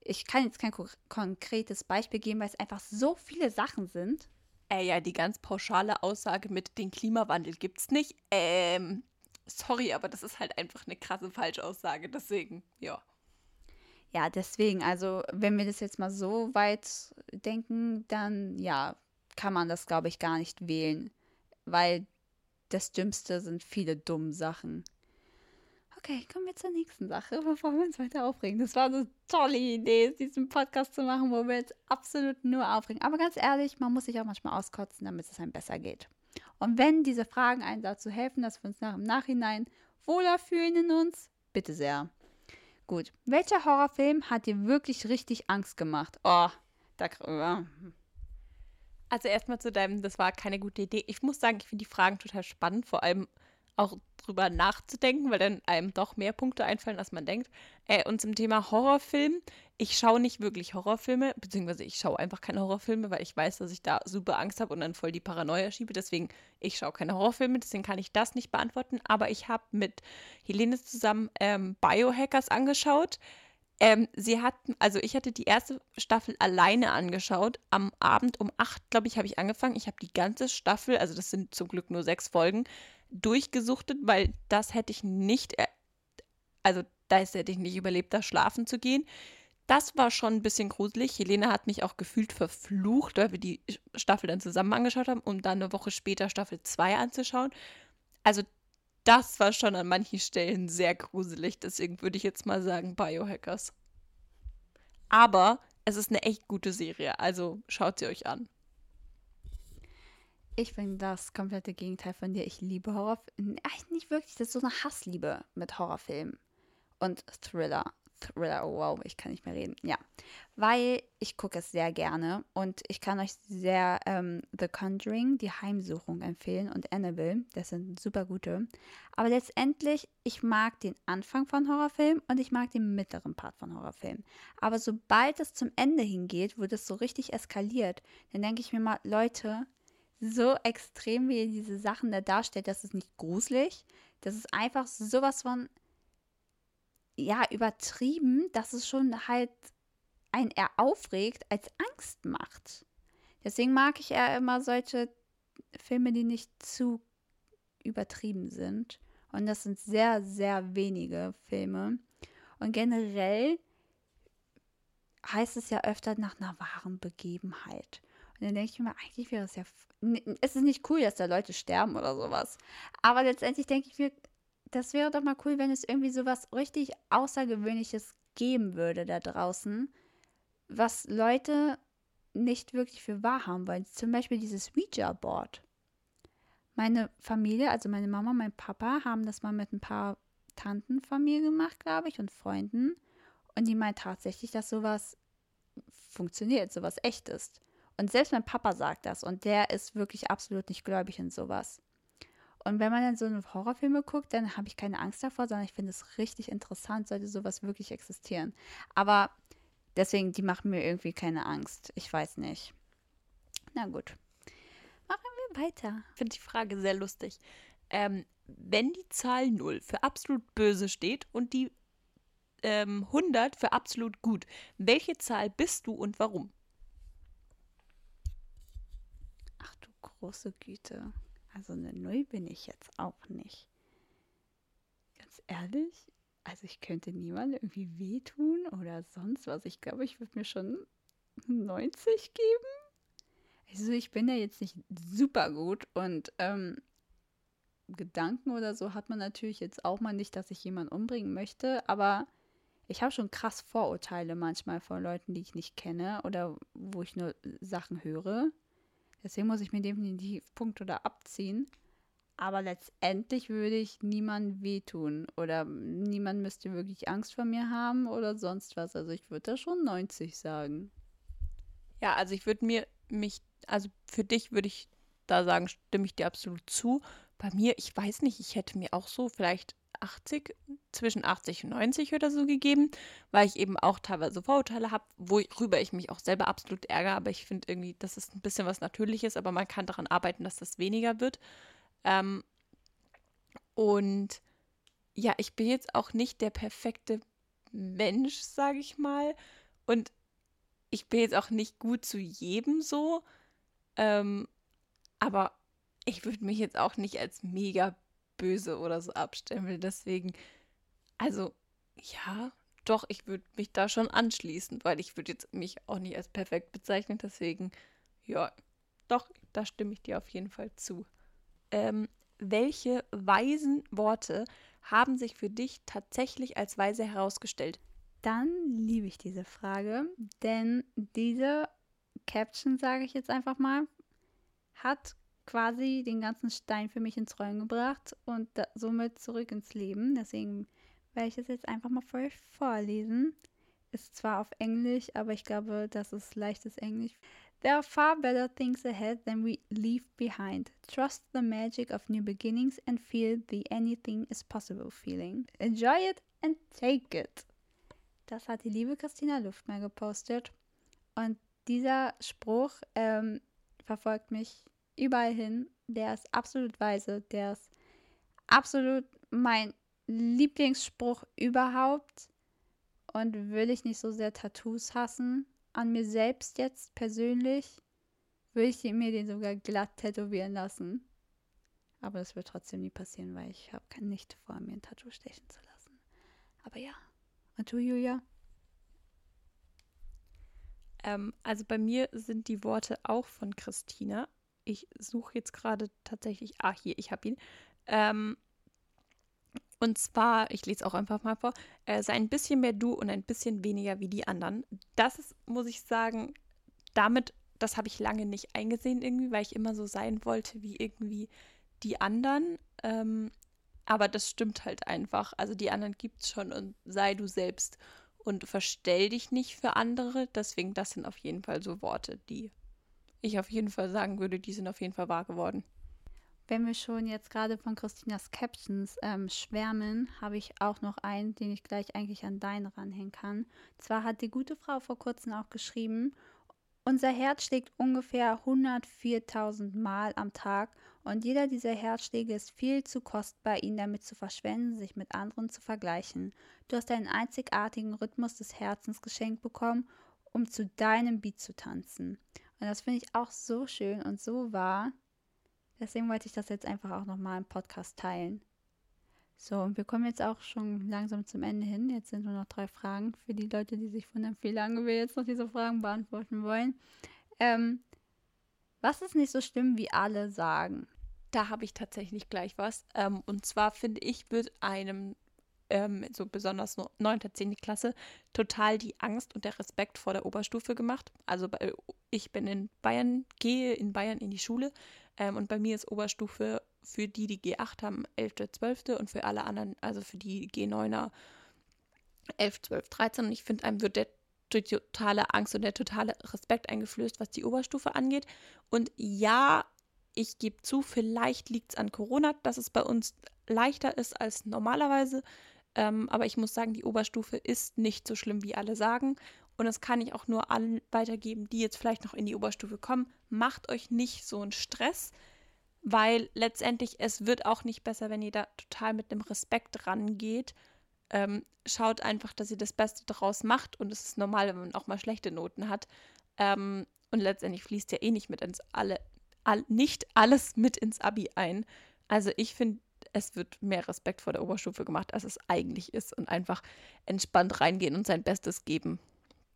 Ich kann jetzt kein ko konkretes Beispiel geben, weil es einfach so viele Sachen sind. Äh, ja, die ganz pauschale Aussage mit dem Klimawandel gibt's nicht. Ähm, sorry, aber das ist halt einfach eine krasse Falschaussage. Deswegen, ja. Ja, deswegen, also wenn wir das jetzt mal so weit denken, dann ja, kann man das, glaube ich, gar nicht wählen. Weil das Dümmste sind viele dumme Sachen. Okay, kommen wir zur nächsten Sache, bevor wir uns weiter aufregen. Das war eine tolle Idee, diesen Podcast zu machen, wo wir jetzt absolut nur aufregen. Aber ganz ehrlich, man muss sich auch manchmal auskotzen, damit es einem besser geht. Und wenn diese Fragen einen dazu helfen, dass wir uns nach im Nachhinein wohler fühlen in uns, bitte sehr. Gut, welcher Horrorfilm hat dir wirklich richtig Angst gemacht? Oh, da. Ja. Also erstmal zu deinem, das war keine gute Idee. Ich muss sagen, ich finde die Fragen total spannend, vor allem auch drüber nachzudenken, weil dann einem doch mehr Punkte einfallen, als man denkt. Äh, und zum Thema Horrorfilm, ich schaue nicht wirklich Horrorfilme, beziehungsweise ich schaue einfach keine Horrorfilme, weil ich weiß, dass ich da super Angst habe und dann voll die Paranoia schiebe. Deswegen, ich schaue keine Horrorfilme, deswegen kann ich das nicht beantworten. Aber ich habe mit Helene zusammen ähm, Biohackers angeschaut. Ähm, sie hat, also ich hatte die erste Staffel alleine angeschaut. Am Abend um acht, glaube ich, habe ich angefangen. Ich habe die ganze Staffel, also das sind zum Glück nur sechs Folgen, durchgesuchtet, weil das hätte ich nicht, also das hätte ich nicht überlebt, da schlafen zu gehen. Das war schon ein bisschen gruselig. Helene hat mich auch gefühlt verflucht, weil wir die Staffel dann zusammen angeschaut haben, um dann eine Woche später Staffel 2 anzuschauen. Also das war schon an manchen Stellen sehr gruselig. Deswegen würde ich jetzt mal sagen Biohackers. Aber es ist eine echt gute Serie, also schaut sie euch an. Ich bin das komplette Gegenteil von dir. Ich liebe Horrorfilme. Eigentlich nicht wirklich. Das ist so eine Hassliebe mit Horrorfilmen und Thriller. Thriller, oh wow, ich kann nicht mehr reden. Ja, weil ich gucke es sehr gerne und ich kann euch sehr ähm, The Conjuring, die Heimsuchung empfehlen und Annabelle, das sind super gute. Aber letztendlich, ich mag den Anfang von Horrorfilmen und ich mag den mittleren Part von Horrorfilmen. Aber sobald es zum Ende hingeht, wo das so richtig eskaliert, dann denke ich mir mal, Leute, so extrem, wie ihr diese Sachen da darstellt, das ist nicht gruselig. Das ist einfach sowas von, ja, übertrieben, dass es schon halt einen eher aufregt, als Angst macht. Deswegen mag ich eher immer solche Filme, die nicht zu übertrieben sind. Und das sind sehr, sehr wenige Filme. Und generell heißt es ja öfter nach einer wahren Begebenheit. Und dann denke ich mir, eigentlich wäre es ja. Es ist nicht cool, dass da Leute sterben oder sowas. Aber letztendlich denke ich mir, das wäre doch mal cool, wenn es irgendwie sowas richtig Außergewöhnliches geben würde da draußen, was Leute nicht wirklich für wahr haben wollen. Zum Beispiel dieses Ouija-Board. Meine Familie, also meine Mama, mein Papa, haben das mal mit ein paar Tanten von mir gemacht, glaube ich, und Freunden. Und die meinen tatsächlich, dass sowas funktioniert, sowas echt ist. Und selbst mein Papa sagt das und der ist wirklich absolut nicht gläubig in sowas. Und wenn man dann so eine Horrorfilme guckt, dann habe ich keine Angst davor, sondern ich finde es richtig interessant, sollte sowas wirklich existieren. Aber deswegen, die machen mir irgendwie keine Angst. Ich weiß nicht. Na gut. Machen wir weiter. Ich finde die Frage sehr lustig. Ähm, wenn die Zahl 0 für absolut böse steht und die ähm, 100 für absolut gut, welche Zahl bist du und warum? Große Güte. Also eine Null bin ich jetzt auch nicht. Ganz ehrlich, also ich könnte niemandem irgendwie wehtun oder sonst was. Ich glaube, ich würde mir schon 90 geben. Also ich bin ja jetzt nicht super gut und ähm, Gedanken oder so hat man natürlich jetzt auch mal nicht, dass ich jemanden umbringen möchte, aber ich habe schon krass Vorurteile manchmal von Leuten, die ich nicht kenne oder wo ich nur Sachen höre. Deswegen muss ich mir definitiv Punkte da abziehen. Aber letztendlich würde ich niemandem wehtun oder niemand müsste wirklich Angst vor mir haben oder sonst was. Also ich würde da schon 90 sagen. Ja, also ich würde mir mich, also für dich würde ich da sagen, stimme ich dir absolut zu. Bei mir, ich weiß nicht, ich hätte mir auch so vielleicht 80, zwischen 80 und 90 oder so gegeben, weil ich eben auch teilweise Vorurteile habe, worüber ich mich auch selber absolut ärgere. Aber ich finde irgendwie, das ist ein bisschen was Natürliches, aber man kann daran arbeiten, dass das weniger wird. Ähm, und ja, ich bin jetzt auch nicht der perfekte Mensch, sage ich mal. Und ich bin jetzt auch nicht gut zu jedem so. Ähm, aber ich würde mich jetzt auch nicht als mega böse oder so abstempeln. Deswegen, also ja, doch, ich würde mich da schon anschließen, weil ich würde jetzt mich auch nicht als perfekt bezeichnen. Deswegen, ja, doch, da stimme ich dir auf jeden Fall zu. Ähm, welche weisen Worte haben sich für dich tatsächlich als weise herausgestellt? Dann liebe ich diese Frage, denn diese Caption, sage ich jetzt einfach mal, hat quasi den ganzen Stein für mich ins Rollen gebracht und da, somit zurück ins Leben. Deswegen werde ich es jetzt einfach mal für euch vorlesen. Ist zwar auf Englisch, aber ich glaube, das ist leichtes Englisch. There are far better things ahead than we leave behind. Trust the magic of new beginnings and feel the anything is possible feeling. Enjoy it and take it. Das hat die liebe Christina Luftmer gepostet. Und dieser Spruch ähm, verfolgt mich überall hin. Der ist absolut weise. Der ist absolut mein Lieblingsspruch überhaupt. Und will ich nicht so sehr Tattoos hassen, an mir selbst jetzt persönlich, würde ich mir den sogar glatt tätowieren lassen. Aber das wird trotzdem nie passieren, weil ich habe nicht vor, mir ein Tattoo stechen zu lassen. Aber ja. Und du, Julia? Ähm, also bei mir sind die Worte auch von Christina. Ich suche jetzt gerade tatsächlich, ah hier, ich habe ihn. Ähm, und zwar, ich lese auch einfach mal vor, äh, sei ein bisschen mehr du und ein bisschen weniger wie die anderen. Das ist, muss ich sagen, damit, das habe ich lange nicht eingesehen irgendwie, weil ich immer so sein wollte wie irgendwie die anderen. Ähm, aber das stimmt halt einfach. Also die anderen gibt es schon und sei du selbst und verstell dich nicht für andere. Deswegen, das sind auf jeden Fall so Worte, die ich auf jeden Fall sagen würde, die sind auf jeden Fall wahr geworden. Wenn wir schon jetzt gerade von Christinas Captions ähm, schwärmen, habe ich auch noch einen, den ich gleich eigentlich an deinen ranhängen kann. Zwar hat die gute Frau vor kurzem auch geschrieben, unser Herz schlägt ungefähr 104.000 Mal am Tag und jeder dieser Herzschläge ist viel zu kostbar, ihn damit zu verschwenden, sich mit anderen zu vergleichen. Du hast einen einzigartigen Rhythmus des Herzens geschenkt bekommen, um zu deinem Beat zu tanzen. Und das finde ich auch so schön und so wahr. Deswegen wollte ich das jetzt einfach auch nochmal im Podcast teilen. So, und wir kommen jetzt auch schon langsam zum Ende hin. Jetzt sind nur noch drei Fragen für die Leute, die sich wundern, wie lange wir jetzt noch diese Fragen beantworten wollen. Ähm, was ist nicht so schlimm, wie alle sagen? Da habe ich tatsächlich gleich was. Ähm, und zwar finde ich, wird einem ähm, so besonders 9. 10. Klasse total die Angst und der Respekt vor der Oberstufe gemacht. Also ich bin in Bayern, gehe in Bayern in die Schule ähm, und bei mir ist Oberstufe für die, die G8 haben, 11., 12. und für alle anderen, also für die G9er 11, 12, 13. Und ich finde, einem wird der totale Angst und der totale Respekt eingeflößt, was die Oberstufe angeht. Und ja, ich gebe zu, vielleicht liegt es an Corona, dass es bei uns leichter ist als normalerweise. Ähm, aber ich muss sagen, die Oberstufe ist nicht so schlimm, wie alle sagen. Und das kann ich auch nur allen weitergeben, die jetzt vielleicht noch in die Oberstufe kommen. Macht euch nicht so einen Stress, weil letztendlich es wird auch nicht besser, wenn ihr da total mit dem Respekt rangeht. Ähm, schaut einfach, dass ihr das Beste daraus macht und es ist normal, wenn man auch mal schlechte Noten hat. Ähm, und letztendlich fließt ja eh nicht mit ins alle, all, nicht alles mit ins Abi ein. Also ich finde, es wird mehr Respekt vor der Oberstufe gemacht, als es eigentlich ist und einfach entspannt reingehen und sein Bestes geben.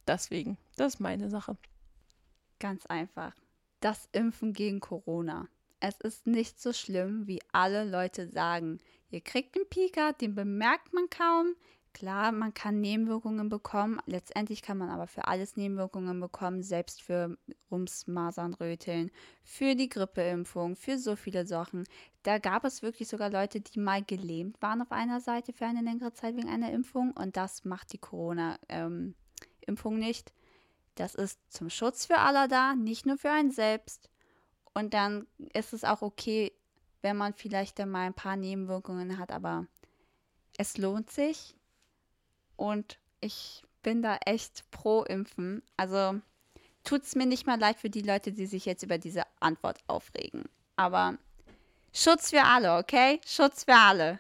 Deswegen, das ist meine Sache. Ganz einfach. Das Impfen gegen Corona. Es ist nicht so schlimm, wie alle Leute sagen. Ihr kriegt einen Pika, den bemerkt man kaum. Klar, man kann Nebenwirkungen bekommen. Letztendlich kann man aber für alles Nebenwirkungen bekommen, selbst für Rums, Masern, Röteln, für die Grippeimpfung, für so viele Sachen. Da gab es wirklich sogar Leute, die mal gelähmt waren auf einer Seite für eine längere Zeit wegen einer Impfung. Und das macht die Corona. Ähm, Impfung nicht. Das ist zum Schutz für alle da, nicht nur für einen selbst. Und dann ist es auch okay, wenn man vielleicht dann mal ein paar Nebenwirkungen hat, aber es lohnt sich und ich bin da echt pro Impfen. Also tut es mir nicht mal leid für die Leute, die sich jetzt über diese Antwort aufregen. Aber Schutz für alle, okay? Schutz für alle.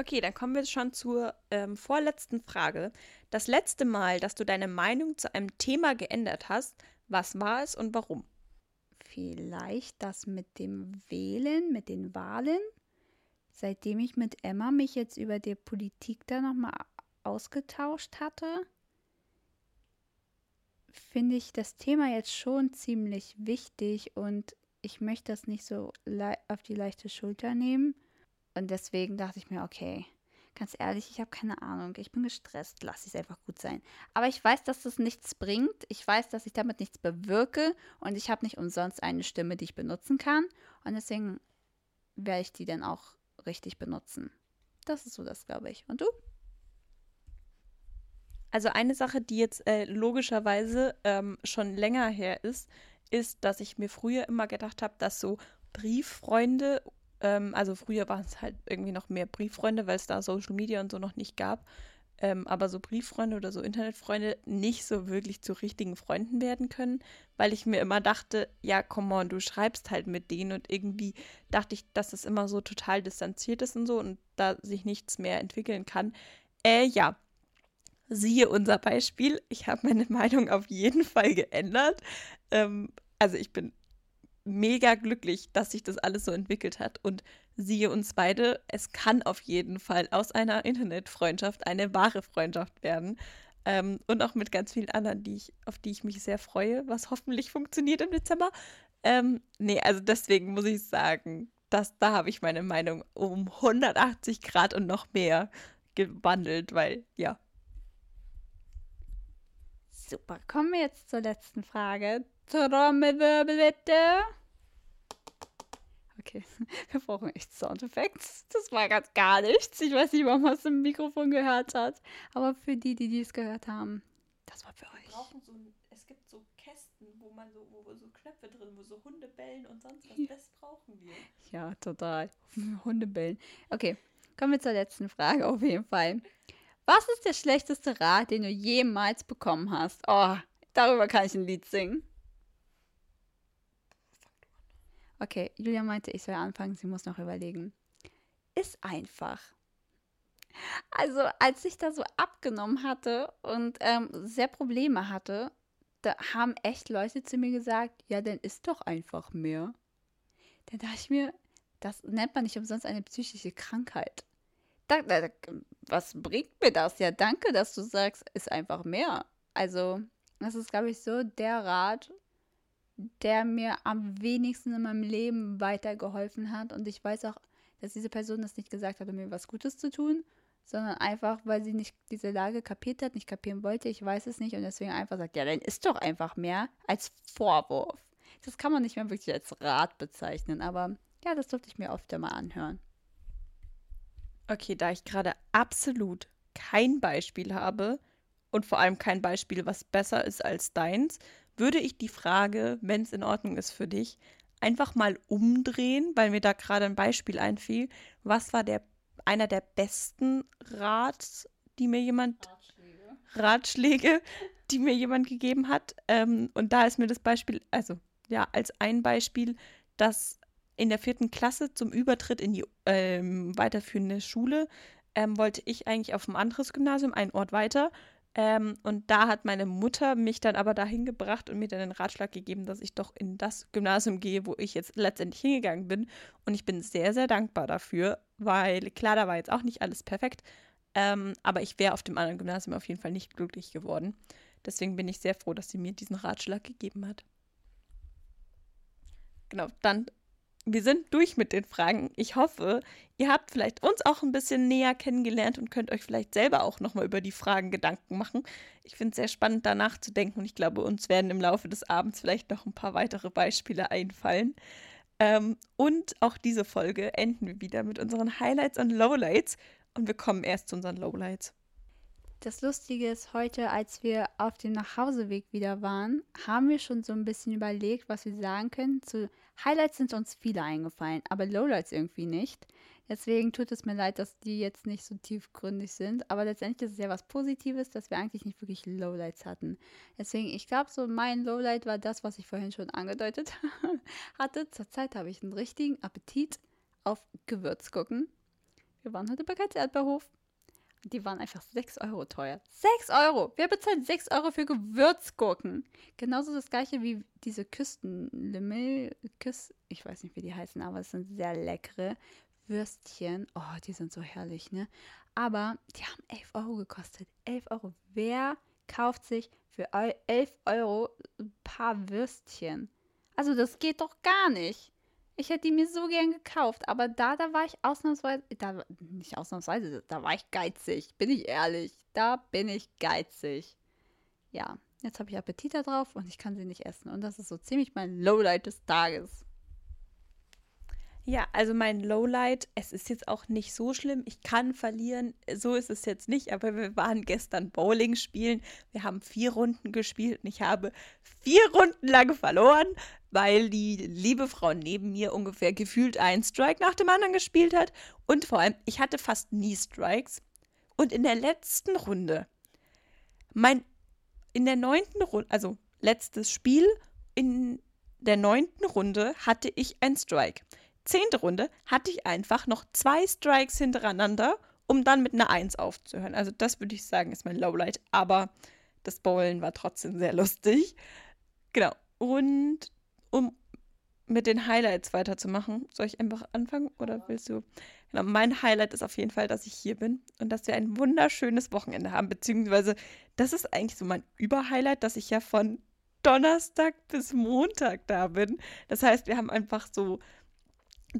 Okay, dann kommen wir schon zur ähm, vorletzten Frage. Das letzte Mal, dass du deine Meinung zu einem Thema geändert hast, was war es und warum? Vielleicht das mit dem Wählen, mit den Wahlen. Seitdem ich mit Emma mich jetzt über die Politik da nochmal ausgetauscht hatte, finde ich das Thema jetzt schon ziemlich wichtig und ich möchte das nicht so auf die leichte Schulter nehmen. Und deswegen dachte ich mir, okay, ganz ehrlich, ich habe keine Ahnung. Ich bin gestresst. Lass es einfach gut sein. Aber ich weiß, dass das nichts bringt. Ich weiß, dass ich damit nichts bewirke. Und ich habe nicht umsonst eine Stimme, die ich benutzen kann. Und deswegen werde ich die dann auch richtig benutzen. Das ist so das, glaube ich. Und du? Also eine Sache, die jetzt äh, logischerweise ähm, schon länger her ist, ist, dass ich mir früher immer gedacht habe, dass so Brieffreunde ähm, also früher waren es halt irgendwie noch mehr Brieffreunde, weil es da Social Media und so noch nicht gab. Ähm, aber so Brieffreunde oder so Internetfreunde nicht so wirklich zu richtigen Freunden werden können, weil ich mir immer dachte, ja, come on, du schreibst halt mit denen und irgendwie dachte ich, dass es immer so total distanziert ist und so und da sich nichts mehr entwickeln kann. Äh, ja. Siehe unser Beispiel. Ich habe meine [LAUGHS] Meinung auf jeden Fall geändert. Ähm, also ich bin mega glücklich, dass sich das alles so entwickelt hat. Und siehe uns beide, es kann auf jeden Fall aus einer Internetfreundschaft eine wahre Freundschaft werden. Ähm, und auch mit ganz vielen anderen, die ich, auf die ich mich sehr freue, was hoffentlich funktioniert im Dezember. Ähm, nee, also deswegen muss ich sagen, dass, da habe ich meine Meinung um 180 Grad und noch mehr gewandelt, weil ja. Super, kommen wir jetzt zur letzten Frage. Trommelwirbel bitte. Okay, [LAUGHS] wir brauchen echt Soundeffekte. Das war ganz gar nichts. Ich weiß nicht, warum man es im Mikrofon gehört hat. Aber für die, die dies gehört haben, das war für euch. So ein, es gibt so Kästen, wo man so, wo so Knöpfe drin, wo so Hunde bellen und sonst was. Das brauchen wir. Ja, total. [LAUGHS] Hunde bellen. Okay, kommen wir zur letzten Frage auf jeden Fall. Was ist der schlechteste Rat, den du jemals bekommen hast? Oh, darüber kann ich ein Lied singen. Okay, Julia meinte, ich soll anfangen, sie muss noch überlegen. Ist einfach. Also, als ich da so abgenommen hatte und ähm, sehr Probleme hatte, da haben echt Leute zu mir gesagt, ja, dann ist doch einfach mehr. Dann dachte ich mir, das nennt man nicht umsonst eine psychische Krankheit. Da, da, was bringt mir das? Ja, danke, dass du sagst, ist einfach mehr. Also, das ist, glaube ich, so der Rat, der mir am wenigsten in meinem Leben weitergeholfen hat. Und ich weiß auch, dass diese Person das nicht gesagt hat, um mir was Gutes zu tun, sondern einfach, weil sie nicht diese Lage kapiert hat, nicht kapieren wollte, ich weiß es nicht und deswegen einfach sagt, ja, dann ist doch einfach mehr als Vorwurf. Das kann man nicht mehr wirklich als Rat bezeichnen, aber ja, das durfte ich mir oft mal anhören. Okay, da ich gerade absolut kein Beispiel habe und vor allem kein Beispiel, was besser ist als deins, würde ich die Frage, wenn es in Ordnung ist für dich, einfach mal umdrehen, weil mir da gerade ein Beispiel einfiel. Was war der einer der besten Rats, die mir jemand Ratschläge, Ratschläge die mir jemand gegeben hat? Ähm, und da ist mir das Beispiel, also ja, als ein Beispiel, dass in der vierten Klasse zum Übertritt in die ähm, weiterführende Schule ähm, wollte ich eigentlich auf ein anderes Gymnasium, einen Ort weiter. Ähm, und da hat meine Mutter mich dann aber dahin gebracht und mir dann den Ratschlag gegeben, dass ich doch in das Gymnasium gehe, wo ich jetzt letztendlich hingegangen bin. Und ich bin sehr, sehr dankbar dafür, weil klar, da war jetzt auch nicht alles perfekt. Ähm, aber ich wäre auf dem anderen Gymnasium auf jeden Fall nicht glücklich geworden. Deswegen bin ich sehr froh, dass sie mir diesen Ratschlag gegeben hat. Genau, dann wir sind durch mit den Fragen. Ich hoffe, ihr habt vielleicht uns auch ein bisschen näher kennengelernt und könnt euch vielleicht selber auch nochmal über die Fragen Gedanken machen. Ich finde es sehr spannend, da nachzudenken und ich glaube, uns werden im Laufe des Abends vielleicht noch ein paar weitere Beispiele einfallen. Ähm, und auch diese Folge enden wir wieder mit unseren Highlights und Lowlights und wir kommen erst zu unseren Lowlights. Das Lustige ist, heute, als wir auf dem Nachhauseweg wieder waren, haben wir schon so ein bisschen überlegt, was wir sagen können. Zu Highlights sind uns viele eingefallen, aber Lowlights irgendwie nicht. Deswegen tut es mir leid, dass die jetzt nicht so tiefgründig sind. Aber letztendlich ist es ja was Positives, dass wir eigentlich nicht wirklich Lowlights hatten. Deswegen, ich glaube, so mein Lowlight war das, was ich vorhin schon angedeutet [LAUGHS] hatte. Zurzeit habe ich einen richtigen Appetit auf Gewürzgurken. Wir waren heute bei Katz Erdbeerhof. Die waren einfach 6 Euro teuer. 6 Euro! Wer bezahlt 6 Euro für Gewürzgurken? Genauso das gleiche wie diese Küstenlimmel. Küss, ich weiß nicht, wie die heißen, aber es sind sehr leckere Würstchen. Oh, die sind so herrlich, ne? Aber die haben 11 Euro gekostet. 11 Euro. Wer kauft sich für 11 Euro ein paar Würstchen? Also das geht doch gar nicht. Ich hätte die mir so gern gekauft, aber da, da war ich ausnahmsweise, da, nicht ausnahmsweise, da war ich geizig, bin ich ehrlich. Da bin ich geizig. Ja, jetzt habe ich Appetit darauf und ich kann sie nicht essen. Und das ist so ziemlich mein Lowlight des Tages. Ja, also mein Lowlight, es ist jetzt auch nicht so schlimm. Ich kann verlieren, so ist es jetzt nicht, aber wir waren gestern Bowling spielen. Wir haben vier Runden gespielt und ich habe vier Runden lang verloren, weil die liebe Frau neben mir ungefähr gefühlt einen Strike nach dem anderen gespielt hat. Und vor allem, ich hatte fast nie Strikes. Und in der letzten Runde, mein, in der neunten Runde, also letztes Spiel, in der neunten Runde hatte ich einen Strike zehnte Runde hatte ich einfach noch zwei Strikes hintereinander, um dann mit einer Eins aufzuhören. Also das würde ich sagen, ist mein Lowlight. Aber das Bowlen war trotzdem sehr lustig. Genau. Und um mit den Highlights weiterzumachen, soll ich einfach anfangen oder willst du? Genau, mein Highlight ist auf jeden Fall, dass ich hier bin und dass wir ein wunderschönes Wochenende haben. Beziehungsweise, das ist eigentlich so mein Überhighlight, dass ich ja von Donnerstag bis Montag da bin. Das heißt, wir haben einfach so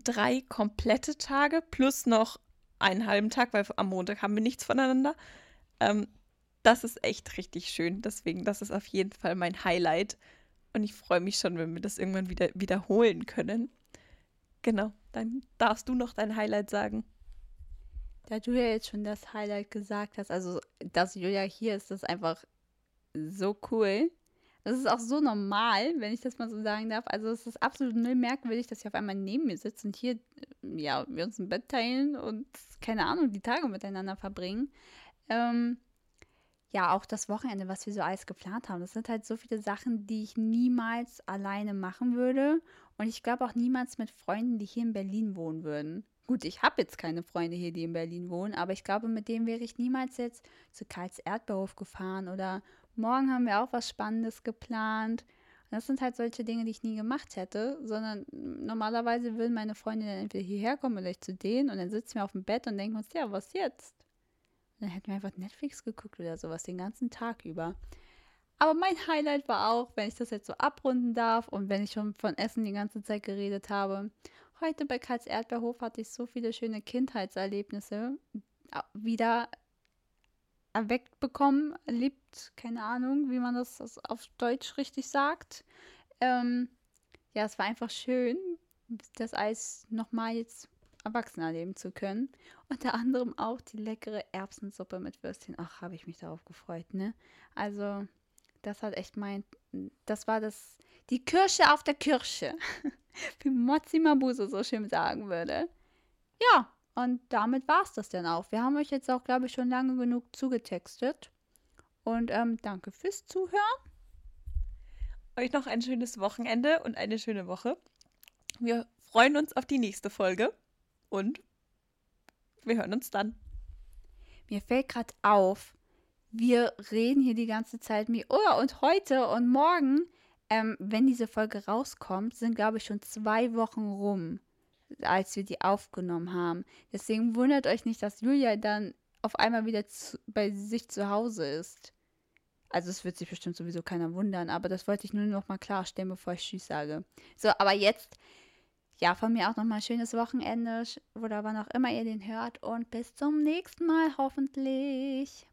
drei komplette Tage plus noch einen halben Tag, weil am Montag haben wir nichts voneinander. Ähm, das ist echt richtig schön. Deswegen, das ist auf jeden Fall mein Highlight. Und ich freue mich schon, wenn wir das irgendwann wieder wiederholen können. Genau, dann darfst du noch dein Highlight sagen. Da du ja jetzt schon das Highlight gesagt hast, also dass Julia hier ist, ist einfach so cool. Das ist auch so normal, wenn ich das mal so sagen darf. Also es ist absolut null merkwürdig, dass sie auf einmal neben mir sitzt und hier, ja, wir uns ein Bett teilen und, keine Ahnung, die Tage miteinander verbringen. Ähm, ja, auch das Wochenende, was wir so alles geplant haben. Das sind halt so viele Sachen, die ich niemals alleine machen würde. Und ich glaube auch niemals mit Freunden, die hier in Berlin wohnen würden. Gut, ich habe jetzt keine Freunde hier, die in Berlin wohnen, aber ich glaube, mit denen wäre ich niemals jetzt zu Karls Erdbeerhof gefahren oder morgen haben wir auch was Spannendes geplant. Und das sind halt solche Dinge, die ich nie gemacht hätte, sondern normalerweise würden meine Freunde dann entweder hierher kommen oder ich zu denen und dann sitzen wir auf dem Bett und denken uns, ja, was jetzt? Dann hätten wir einfach Netflix geguckt oder sowas den ganzen Tag über. Aber mein Highlight war auch, wenn ich das jetzt so abrunden darf und wenn ich schon von Essen die ganze Zeit geredet habe. Heute bei Karls Erdbeerhof hatte ich so viele schöne Kindheitserlebnisse wieder erweckt bekommen, erlebt, keine Ahnung, wie man das auf Deutsch richtig sagt. Ähm, ja, es war einfach schön, das Eis nochmal jetzt erwachsen erleben zu können. Unter anderem auch die leckere Erbsensuppe mit Würstchen. Ach, habe ich mich darauf gefreut, ne? Also, das hat echt mein, das war das, die Kirsche auf der Kirsche, [LAUGHS] wie Mozzi Mabuse so schön sagen würde. Ja, und damit war es das dann auch. Wir haben euch jetzt auch, glaube ich, schon lange genug zugetextet. Und ähm, danke fürs Zuhören. Euch noch ein schönes Wochenende und eine schöne Woche. Wir freuen uns auf die nächste Folge und wir hören uns dann. Mir fällt gerade auf, wir reden hier die ganze Zeit wie, oh, und heute und morgen, ähm, wenn diese Folge rauskommt, sind, glaube ich, schon zwei Wochen rum als wir die aufgenommen haben. Deswegen wundert euch nicht, dass Julia dann auf einmal wieder zu, bei sich zu Hause ist. Also es wird sich bestimmt sowieso keiner wundern, aber das wollte ich nur noch mal klarstellen, bevor ich Tschüss sage. So, aber jetzt, ja, von mir auch noch mal ein schönes Wochenende oder wann auch immer ihr den hört und bis zum nächsten Mal hoffentlich.